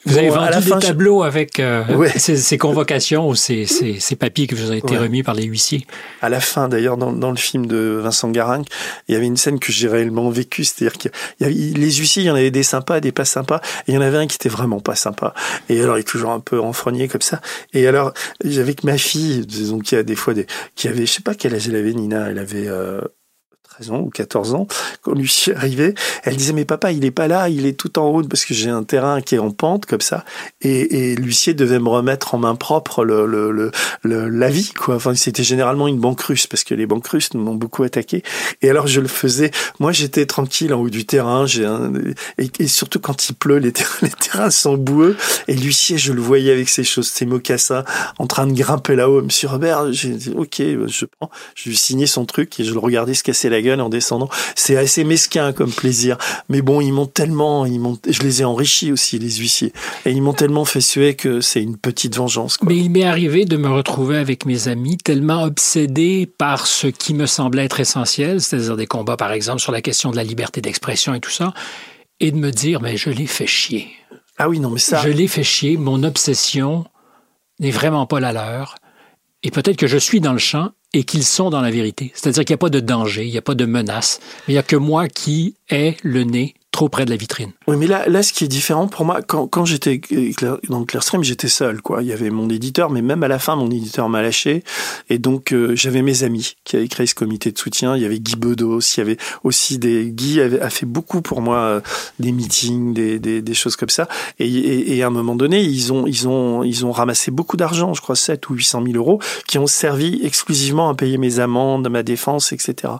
Vous avez vendu des tableaux avec euh, ces, convocations ou ces, ces, papiers qui vous ont été remis par les huissiers À la fin, d'ailleurs, dans, dans, le film de Vincent Garinck, il y avait une scène que j'ai réellement vécue, c'est-à-dire que les huissiers, il y en avait des sympas, des pas sympas, et il y en avait un qui était vraiment pas sympa. Et alors, il est toujours un peu enfrogné comme ça. Et alors, j'avais que ma fille, disons qu'il y a des fois des, qui avait, je sais pas quel âge elle avait, Nina, elle avait euh, 13 ans ou 14 ans, quand lui arrivé, elle disait mais papa il est pas là, il est tout en haut parce que j'ai un terrain qui est en pente comme ça et, et l'huissier devait me remettre en main propre le, le, le, la vie quoi. Enfin c'était généralement une banque russe parce que les banques russes nous ont beaucoup attaqué et alors je le faisais. Moi j'étais tranquille en haut du terrain, j'ai un, et, surtout quand il pleut les, terrains, les terrains sont boueux et l'huissier je le voyais avec ses choses, ses mocassins en train de grimper là-haut. Monsieur Robert, j'ai dit ok je prends, je lui signais son truc et je le regardais se casser la gueule en descendant. C'est assez mesquin comme plaisir. Mais bon, ils m'ont tellement, ils m'ont, je les ai enrichis aussi, les huissiers. Et ils m'ont tellement fait suer que c'est une petite vengeance. Mais il m'est arrivé de me retrouver avec mes amis tellement obsédés par ce qui me semblait être essentiel, c'est-à-dire des combats, par exemple, sur la question de la liberté d'expression et tout ça, et de me dire, mais je l'ai fait chier. Ah oui, non, mais ça. Je l'ai fait chier. Mon obsession n'est vraiment pas la leur. Et peut-être que je suis dans le champ et qu'ils sont dans la vérité. C'est-à-dire qu'il n'y a pas de danger, il n'y a pas de menace, mais il n'y a que moi qui ai le nez trop près de la vitrine. Oui, mais là, là, ce qui est différent pour moi, quand, quand j'étais dans Clearstream, j'étais seul, quoi. Il y avait mon éditeur, mais même à la fin, mon éditeur m'a lâché. Et donc, euh, j'avais mes amis qui avaient créé ce comité de soutien. Il y avait Guy Bedos, il y avait aussi des... Guy a fait beaucoup pour moi, euh, des meetings, des, des, des, choses comme ça. Et, et, et, à un moment donné, ils ont, ils ont, ils ont ramassé beaucoup d'argent, je crois 7 ou 800 000 euros, qui ont servi exclusivement à payer mes amendes, ma défense, etc.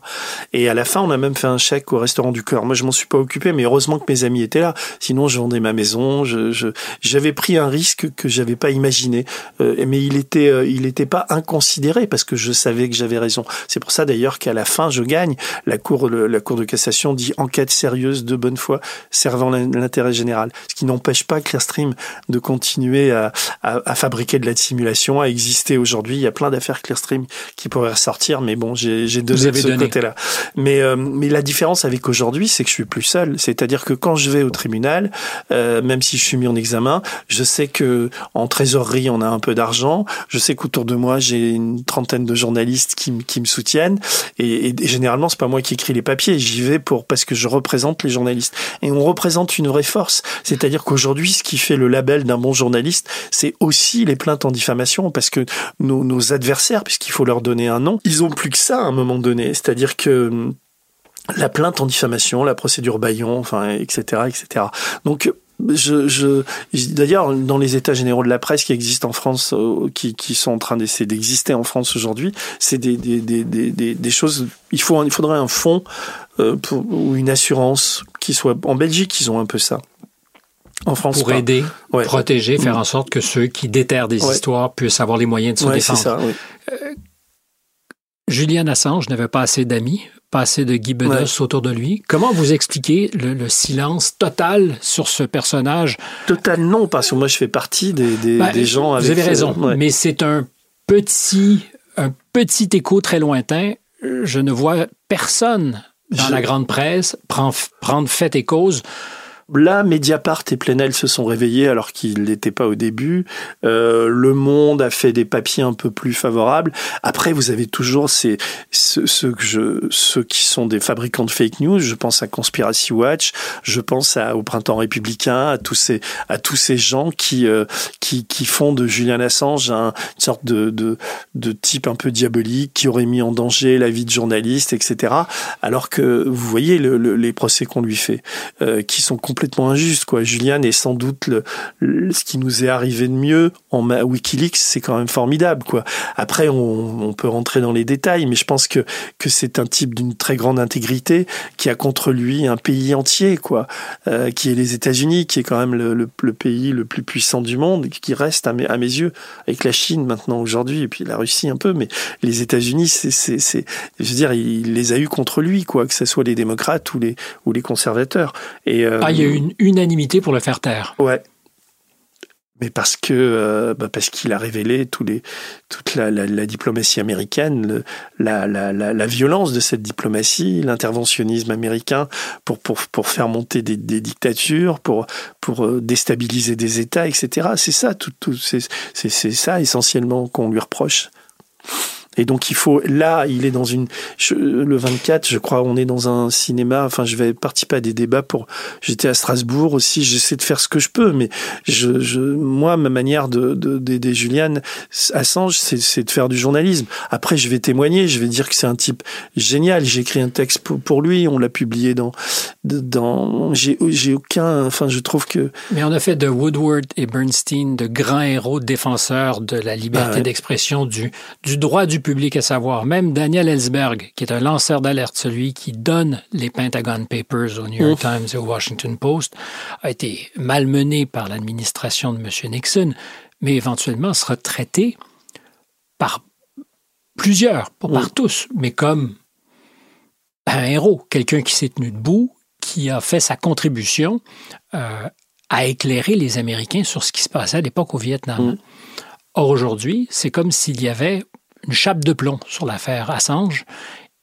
Et à la fin, on a même fait un chèque au restaurant du cœur. Moi, je m'en suis pas occupé, mais heureusement que mes amis étaient là. Sinon, je vendais ma maison. Je, j'avais pris un risque que j'avais pas imaginé, euh, mais il était, euh, il était pas inconsidéré parce que je savais que j'avais raison. C'est pour ça d'ailleurs qu'à la fin, je gagne. La cour, la cour de cassation dit enquête sérieuse de bonne foi servant l'intérêt général, ce qui n'empêche pas Clearstream de continuer à, à, fabriquer de la simulation, à exister aujourd'hui. Il y a plein d'affaires Clearstream qui pourraient ressortir, mais bon, j'ai, j'ai de ce côté-là. Mais, euh, mais la différence avec aujourd'hui, c'est que je suis plus seul. C'est-à-dire que quand je vais au tribunal, euh, même si je suis mis en examen, je sais que en trésorerie on a un peu d'argent. Je sais qu'autour de moi j'ai une trentaine de journalistes qui, qui me soutiennent. Et, et, généralement c'est pas moi qui écris les papiers. J'y vais pour parce que je représente les journalistes. Et on représente une vraie force. C'est-à-dire qu'aujourd'hui, ce qui fait le label d'un bon journaliste, c'est aussi les plaintes en diffamation, parce que nos, nos adversaires, puisqu'il faut leur donner un nom, ils ont plus que ça à un moment donné. C'est-à-dire que la plainte en diffamation, la procédure Bayon, enfin, etc., etc. Donc, je, je d'ailleurs, dans les états généraux de la presse qui existent en France, euh, qui, qui sont en train d'essayer d'exister en France aujourd'hui, c'est des, des, des, des, des choses. Il faut, il faudrait un fonds euh, pour, ou une assurance qui soit en Belgique, ils ont un peu ça. En France, pour aider, protéger, faire en sorte que ceux qui déterrent des histoires puissent avoir les moyens de se défendre. Ça, euh, Julian Assange n'avait pas assez d'amis pas assez de Guy Bedos autour de lui. Comment vous expliquez le, silence total sur ce personnage? Total non, parce que moi je fais partie des, des, bah, gens avec... Vous avez raison, mais c'est un petit, un petit écho très lointain. Je ne vois personne dans la grande presse prendre, prendre fait et cause Là, Mediapart et Plenel se sont réveillés alors qu'ils n'étaient pas au début. Euh, le Monde a fait des papiers un peu plus favorables. Après, vous avez toujours ces, ceux, ceux, que je, ceux qui sont des fabricants de fake news. Je pense à Conspiracy Watch, je pense à, au Printemps républicain, à tous ces, à tous ces gens qui, euh, qui, qui font de Julian Assange un, une sorte de, de, de type un peu diabolique qui aurait mis en danger la vie de journaliste, etc. Alors que vous voyez le, le, les procès qu'on lui fait, euh, qui sont complètement complètement injuste. Quoi. Julian est sans doute le, ce qui nous est arrivé de mieux en WikiLeaks, c'est quand même formidable. Quoi. Après, on, on, peut rentrer dans les détails, mais je pense que, que c'est un type d'une très grande intégrité qui a contre lui un pays entier, quoi, euh, qui est les États-Unis, qui est quand même le, le, le, pays le plus puissant du monde, qui reste à mes, à mes yeux, avec la Chine maintenant aujourd'hui, et puis la Russie un peu, mais les États-Unis, c'est, je veux dire, il les a eu contre lui, quoi, que ce soit les démocrates ou les, ou les conservateurs. Et, euh, ah, une unanimité pour le faire taire. Ouais. Mais parce que euh, bah parce qu'il a révélé tous les, toute la, la, la diplomatie américaine, le, la, la, violence de cette diplomatie, l'interventionnisme américain pour, pour, pour faire monter des, des dictatures, pour, pour euh, déstabiliser des États, etc. C'est ça, tout, tout c'est ça essentiellement qu'on lui reproche. Et donc il faut là, il est dans une le 24, je crois, on est dans un cinéma. Enfin, je vais participer à des débats pour. J'étais à Strasbourg aussi. J'essaie de faire ce que je peux, mais je, je moi, ma manière de d'aider de, Juliane Assange, c'est de faire du journalisme. Après, je vais témoigner. Je vais dire que c'est un type génial. J'ai écrit un texte pour, pour lui. On l'a publié dans dans. J'ai j'ai aucun. Enfin, je trouve que. Mais on a fait de Woodward et Bernstein de grands héros défenseurs de la liberté ah d'expression, du du droit du public à savoir. Même Daniel Ellsberg, qui est un lanceur d'alerte, celui qui donne les Pentagon Papers au New York Times et au Washington Post, a été malmené par l'administration de M. Nixon, mais éventuellement sera traité par plusieurs, pas par tous, mais comme un héros, quelqu'un qui s'est tenu debout, qui a fait sa contribution euh, à éclairer les Américains sur ce qui se passait à l'époque au Vietnam. Or, aujourd'hui, c'est comme s'il y avait une chape de plomb sur l'affaire Assange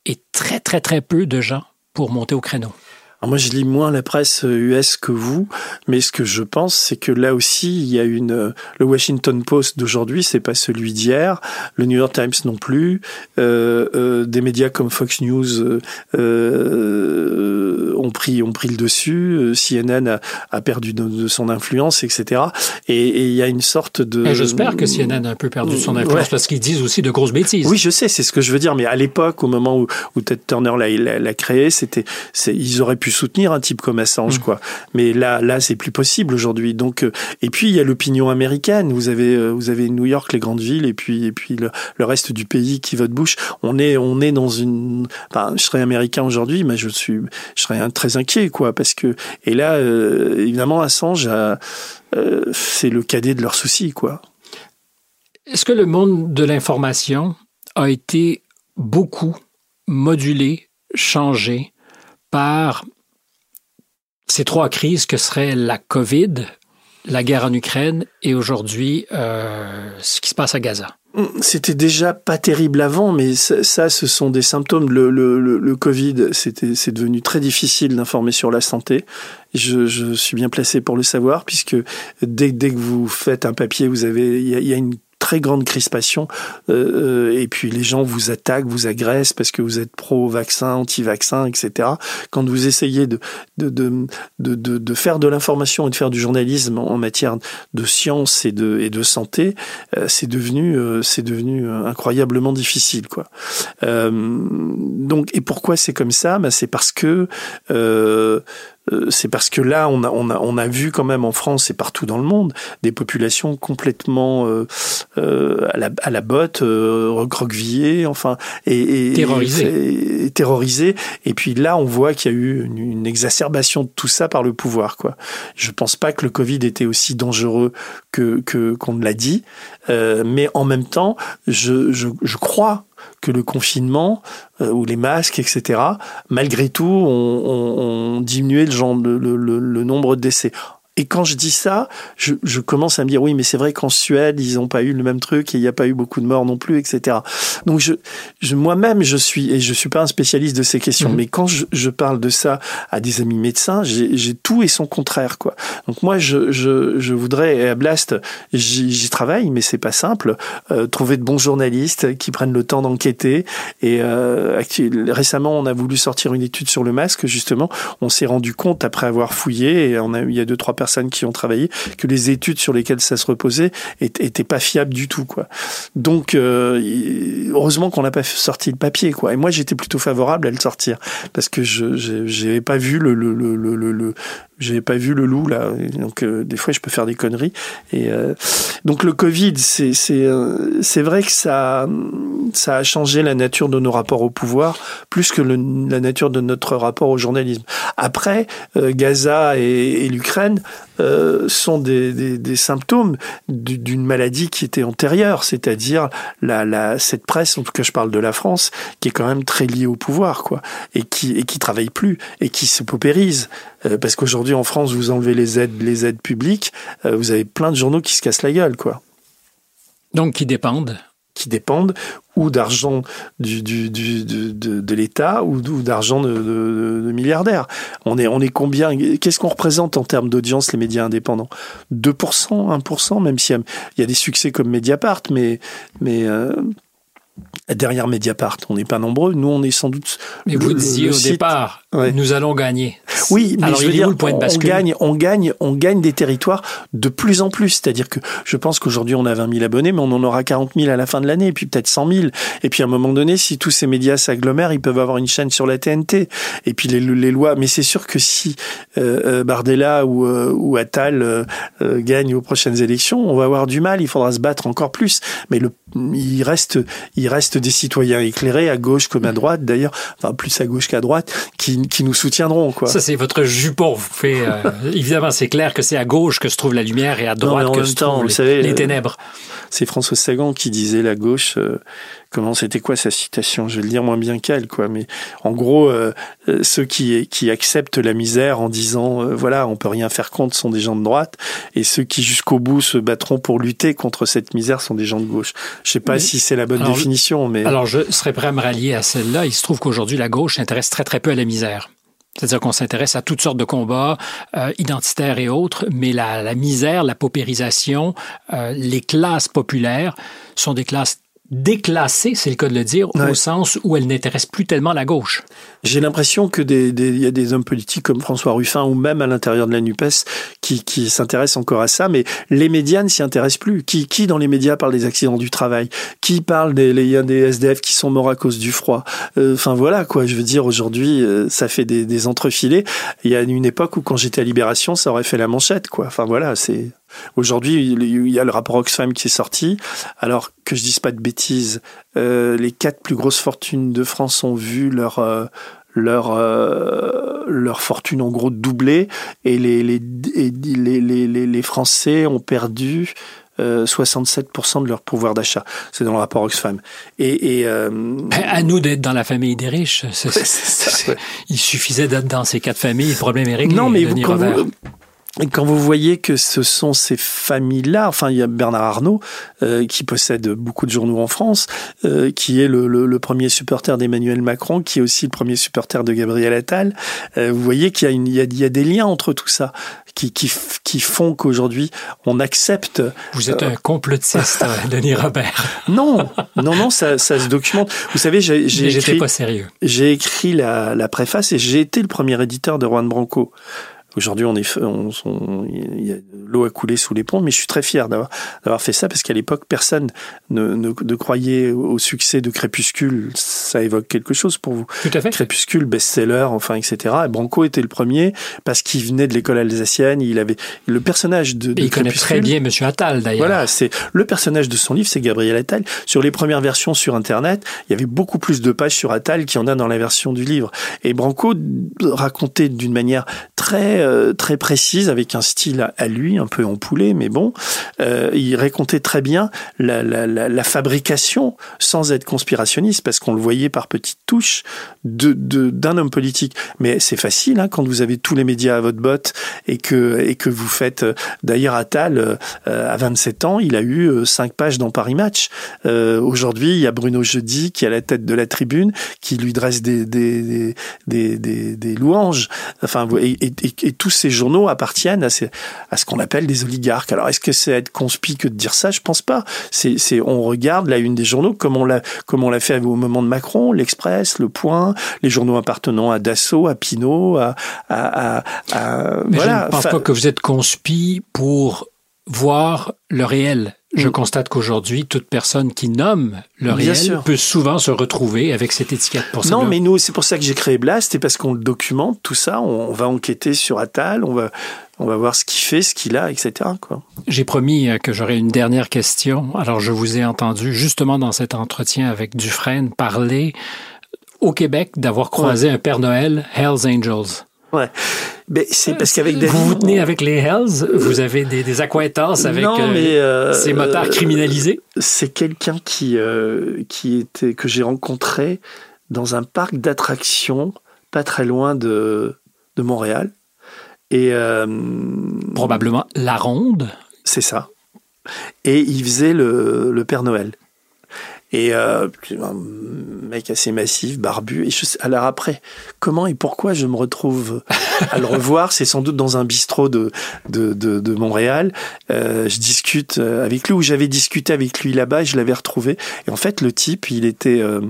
et très, très, très peu de gens pour monter au créneau. Alors moi, je lis moins la presse US que vous, mais ce que je pense, c'est que là aussi, il y a une. Le Washington Post d'aujourd'hui, c'est pas celui d'hier. Le New York Times non plus. Euh, euh, des médias comme Fox News euh, euh ont pris ont pris le dessus. Euh, CNN a, a perdu de, de, son influence, etc. Et, et, il y a une sorte de. J'espère que CNN a un peu perdu son influence ouais. parce qu'ils disent aussi de grosses bêtises. Oui, je sais, c'est ce que je veux dire. Mais à l'époque, au moment où, où Ted Turner l'a créé, c'était, ils auraient pu soutenir un type comme Assange, mmh. quoi. Mais là, là, c'est plus possible aujourd'hui. Donc, euh, et puis il y a l'opinion américaine. Vous avez, euh, vous avez New York, les grandes villes, et puis, et puis le, le reste du pays qui vote Bush. On est, on est dans une. Enfin, je serais américain aujourd'hui, mais je suis, je serais un, très inquiet, quoi, parce que. Et là, euh, évidemment, Assange, c'est le cadet de leurs soucis, quoi. Est-ce que le monde de l'information a été beaucoup modulé, changé par ces trois crises que seraient la COVID, la guerre en Ukraine et aujourd'hui euh, ce qui se passe à Gaza. C'était déjà pas terrible avant, mais ça, ce sont des symptômes. Le, le, le, le Covid, c'est devenu très difficile d'informer sur la santé. Je, je, suis bien placé pour le savoir, puisque dès, dès que vous faites un papier, vous avez, il y, y a une très grande crispation euh, et puis les gens vous attaquent, vous agressent parce que vous êtes pro-vaccin, anti-vaccin, etc. Quand vous essayez de, de, de, de, de faire de l'information et de faire du journalisme en matière de science et de, et de santé, euh, c'est devenu, euh, c'est devenu incroyablement difficile. Quoi. Euh, donc, et pourquoi c'est comme ça? Ben, C'est parce que euh, euh, c'est parce que là, on a, on, a, on a vu quand même en France et partout dans le monde des populations complètement euh, euh, à, la, à la botte, euh, recroquevillées, enfin, et, et terrorisées. Et, terrorisées. Et puis là, on voit qu'il y a eu une, une, exacerbation de tout ça par le pouvoir. Quoi. Je pense pas que le Covid était aussi dangereux que qu'on ne l'a dit, euh, mais en même temps, je, je, je crois que le confinement euh, ou les masques, etc., malgré tout, ont, ont, ont diminué le, le nombre de décès. Et quand je dis ça, je, je commence à me dire oui, mais c'est vrai qu'en Suède, ils n'ont pas eu le même truc et il n'y a pas eu beaucoup de morts non plus, etc. Donc je, je moi-même, je suis et je suis pas un spécialiste de ces questions, mmh. mais quand je, je, parle de ça à des amis médecins, j'ai tout et son contraire, quoi. Donc moi, je, je, je voudrais et à Blast, j'y travaille, mais c'est pas simple. Euh, trouver de bons journalistes qui prennent le temps d'enquêter. Et euh, récemment, on a voulu sortir une étude sur le masque. Justement, on s'est rendu compte après avoir fouillé, et on a, il y a deux trois personnes qui ont travaillé, que les études sur lesquelles ça se reposait étaient pas fiables du tout, quoi. Donc, euh, heureusement qu'on n'a pas sorti le papier, quoi. Et moi, j'étais plutôt favorable à le sortir parce que je n'avais pas vu le, le, le, le, j'avais pas vu le loup là, donc euh, des fois je peux faire des conneries. Et euh, donc le Covid, c'est c'est euh, c'est vrai que ça ça a changé la nature de nos rapports au pouvoir plus que la nature de notre rapport au journalisme. Après, Gaza et, et l'Ukraine sont des, des, des symptômes d'une maladie qui était antérieure, c'est-à-dire la, la cette presse, en tout cas je parle de la France, qui est quand même très liée au pouvoir quoi, et qui et qui travaille plus et qui se paupérise parce qu'aujourd'hui en France, vous enlevez les aides, les aides publiques, euh, vous avez plein de journaux qui se cassent la gueule, quoi. Donc qui dépendent qui dépendent ou d'argent du, du, du, de, l'État ou d'argent de, milliardaires. On est, on est combien? Qu'est-ce qu'on représente en termes d'audience les médias indépendants? 2%, 1%, même s'il y, y, a des succès comme Mediapart, mais, mais euh, derrière Mediapart. On n'est pas nombreux. Nous, on est sans doute. Mais vous disiez au départ, nous allons gagner. Oui, mais je veux dire, le point de bascule on gagne, on gagne, on gagne des territoires de plus en plus. C'est-à-dire que je pense qu'aujourd'hui, on a 20 000 abonnés, mais on en aura 40 000 à la fin de l'année, et puis peut-être 100 000. Et puis à un moment donné, si tous ces médias s'agglomèrent, ils peuvent avoir une chaîne sur la TNT. Et puis les, les lois. Mais c'est sûr que si euh, euh Bardella ou, euh, ou Attal euh, euh, gagnent aux prochaines élections, on va avoir du mal. Il faudra se battre encore plus. Mais le, il reste, il reste des citoyens éclairés à gauche comme à droite, d'ailleurs, enfin plus à gauche qu'à droite, qui, qui nous soutiendront. Quoi. Ça, c'est votre jupon. Vous fait, euh, évidemment, c'est clair que c'est à gauche que se trouve la lumière et à droite que se trouvent les, savez, les, ténèbres. c'est François Sagan qui disait la gauche. Euh, comment c'était quoi sa citation? Je vais le dire moins bien qu'elle, quoi. Mais en gros, euh, euh, ceux qui qui acceptent la misère en disant euh, voilà, on peut rien faire contre sont des gens de droite, et ceux qui jusqu'au bout se battront pour lutter contre cette misère sont des gens de gauche. Je sais pas si c'est la bonne définition, alors je serais prêt à me rallier à celle-là. Il se trouve qu'aujourd'hui la gauche s'intéresse très très peu à la misère. C'est-à-dire qu'on s'intéresse à toutes sortes de combats euh, identitaires et autres, mais la, la misère, la paupérisation, euh, les classes populaires sont des classes déclassée, c'est le cas de le dire, au sens où elle n'intéresse plus tellement la gauche. J'ai l'impression que des, des, y a des hommes politiques comme François Ruffin ou même à l'intérieur de la NUPES qui, qui s'intéressent encore à ça, mais les médias ne s'y intéressent plus. Qui, qui dans les médias parle des accidents du travail? Qui parle des, il y a des SDF qui sont morts à cause du froid? Euh, Enfin voilà quoi, je veux dire aujourd'hui, euh, ça fait des, des entrefilés. Il y a une époque où quand j'étais à Libération, ça aurait fait la manchette quoi. Enfin voilà, c'est Aujourd'hui, il y a le rapport Oxfam qui est sorti. Alors que je dise pas de bêtises, euh, les quatre plus grosses fortunes de France ont vu leur euh, leur euh, leur fortune en gros doubler et les les les, les, les, Français ont perdu 67% de leur pouvoir d'achat. C'est dans le rapport Oxfam. Et, et à nous d'être dans la famille des riches. il suffisait d'être dans ces quatre familles, le problème est réglé. Non, mais vous, et quand vous voyez que ce sont ces familles-là, enfin il y a Bernard Arnault euh, qui possède beaucoup de journaux en France, euh, qui est le, le, le premier supporter d'Emmanuel Macron, qui est aussi le premier supporter de Gabriel Attal. Euh, vous voyez qu'il y, il y, a, il y a des liens entre tout ça qui, qui, qui font qu'aujourd'hui on accepte. Vous êtes un complotiste, Denis Robert. Non, non, non, ça, ça se documente. Vous savez, j'ai écrit, pas sérieux. J'ai écrit la, la préface et j'ai été le premier éditeur de Juan Branco. Aujourd'hui, on est, on, a l'eau a coulé sous les ponts, mais je suis très fier d'avoir d'avoir fait ça parce qu'à l'époque, personne ne, ne, croyait au succès de Crépuscule. Ça évoque quelque chose pour vous. Tout à fait. Crépuscule, best-seller, enfin, etc. Et Branco était le premier parce qu'il venait de l'école alsacienne. Il avait le personnage de, de il connaît très bien Monsieur Attal d'ailleurs. Voilà, c'est le personnage de son livre, c'est Gabriel Attal. Sur les premières versions sur Internet, il y avait beaucoup plus de pages sur Attal qu'il y en a dans la version du livre. Et Branco racontait d'une manière très euh, très précise, avec un style à lui, un peu empoulé, mais bon. Euh, il racontait très bien la, fabrication, sans être conspirationniste, parce qu'on le voyait par petites touches d'un homme politique. Mais c'est facile hein, quand vous avez tous les médias à votre botte et que et que vous faites. Euh, d'ailleurs, Attal, à 27 ans, il a eu cinq pages dans Paris Match. Aujourd'hui, il y a Bruno Jeudi qui est à la tête de la tribune, qui lui dresse des des des, louanges. Enfin, et, tous ces journaux appartiennent à, ces, à ce qu'on appelle des oligarques. Alors, est-ce que c'est être conspi que de dire ça? Je pense pas. C'est, c'est, on regarde la une des journaux comme on l'a, comme on l'a fait au moment de Macron, l'Express, Le Point, les journaux appartenant à Dassault, à Pinot, à, à, à, Mais voilà. Je ne pense pas que vous êtes conspi pour voir le réel. Je mm. constate qu'aujourd'hui, toute personne qui nomme le réel peut souvent se retrouver avec cette étiquette pour Non, mais nous, c'est pour ça que j'ai créé Blast, et parce qu'on le documente, tout ça, on va enquêter sur Attal, on va, on va voir ce qu'il fait, ce qu'il a, etc. J'ai promis euh, que j'aurais une dernière question. Alors, je vous ai entendu justement dans cet entretien avec Dufresne parler au Québec d'avoir croisé un Père Noël Hells Angels. Ouais. C'est parce qu'avec. Vous vous tenez avec les Hells Vous avez des, des accointances avec non, euh, mais, euh, ces motards criminalisés? C'est quelqu'un qui, euh, qui était, que j'ai rencontré dans un parc d'attractions pas très loin de, de Montréal. Et, euh, Probablement La Ronde C'est ça. Et il faisait le, le Père Noël. Et euh, un mec assez massif, barbu. Et je alors après, comment et pourquoi je me retrouve à le revoir? C'est sans doute dans un bistrot de de, de, de Montréal. Euh, je discute euh, avec lui, ou j'avais discuté avec lui là-bas, et je l'avais retrouvé. Et en fait, le type, il était euh,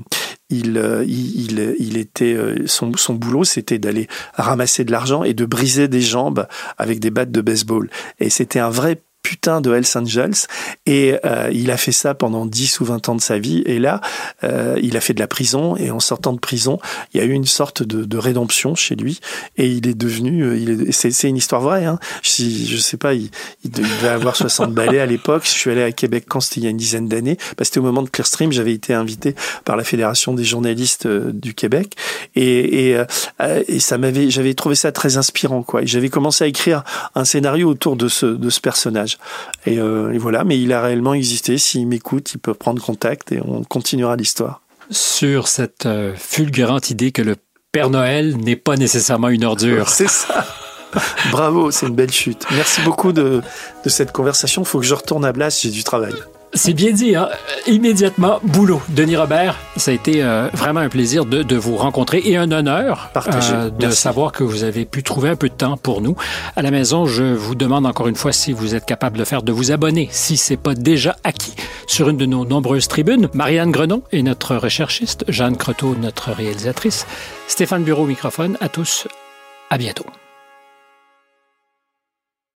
il, il, il, était son, son boulot, c'était d'aller ramasser de l'argent et de briser des jambes avec des battes de baseball. Et c'était un vrai putain de Hells Angels. Et euh, il a fait ça pendant 10 ou 20 ans de sa vie. Et là euh, il a fait de la prison. Et en sortant de prison il y a eu une sorte de, de rédemption chez lui. Et il est devenu euh, est, c'est, c'est une histoire vraie hein. si je sais pas il, il devait avoir 60 balais à l'époque. Je suis allé à Québec quand c'était il y a une dizaine d'années. Bah, c'était au moment de Clearstream j'avais été invité par la fédération des journalistes du Québec. Et, et, et ça m'avait j'avais trouvé ça très inspirant quoi. J'avais commencé à écrire un scénario autour de ce de ce personnage euh, et, voilà, mais il a réellement existé. S'il m'écoute, il peut prendre contact et on continuera l'histoire. Sur cette euh, fulgurante idée que le Père Noël n'est pas nécessairement une ordure. C'est ça. Bravo, c'est une belle chute. Merci beaucoup de, de cette conversation. Il faut que je retourne à Blas, j'ai du travail. C'est bien dit, hein? immédiatement, boulot. Denis Robert, ça a été euh, vraiment un plaisir de, de, vous rencontrer et un honneur euh, de savoir que vous avez pu trouver un peu de temps pour nous. À la maison, je vous demande encore une fois si vous êtes capable de faire, de vous abonner, si c'est pas déjà acquis, sur une de nos nombreuses tribunes. Marianne Grenon est notre recherchiste, Jeanne Croteau, notre réalisatrice, Stéphane Bureau, microphone. À tous, à bientôt.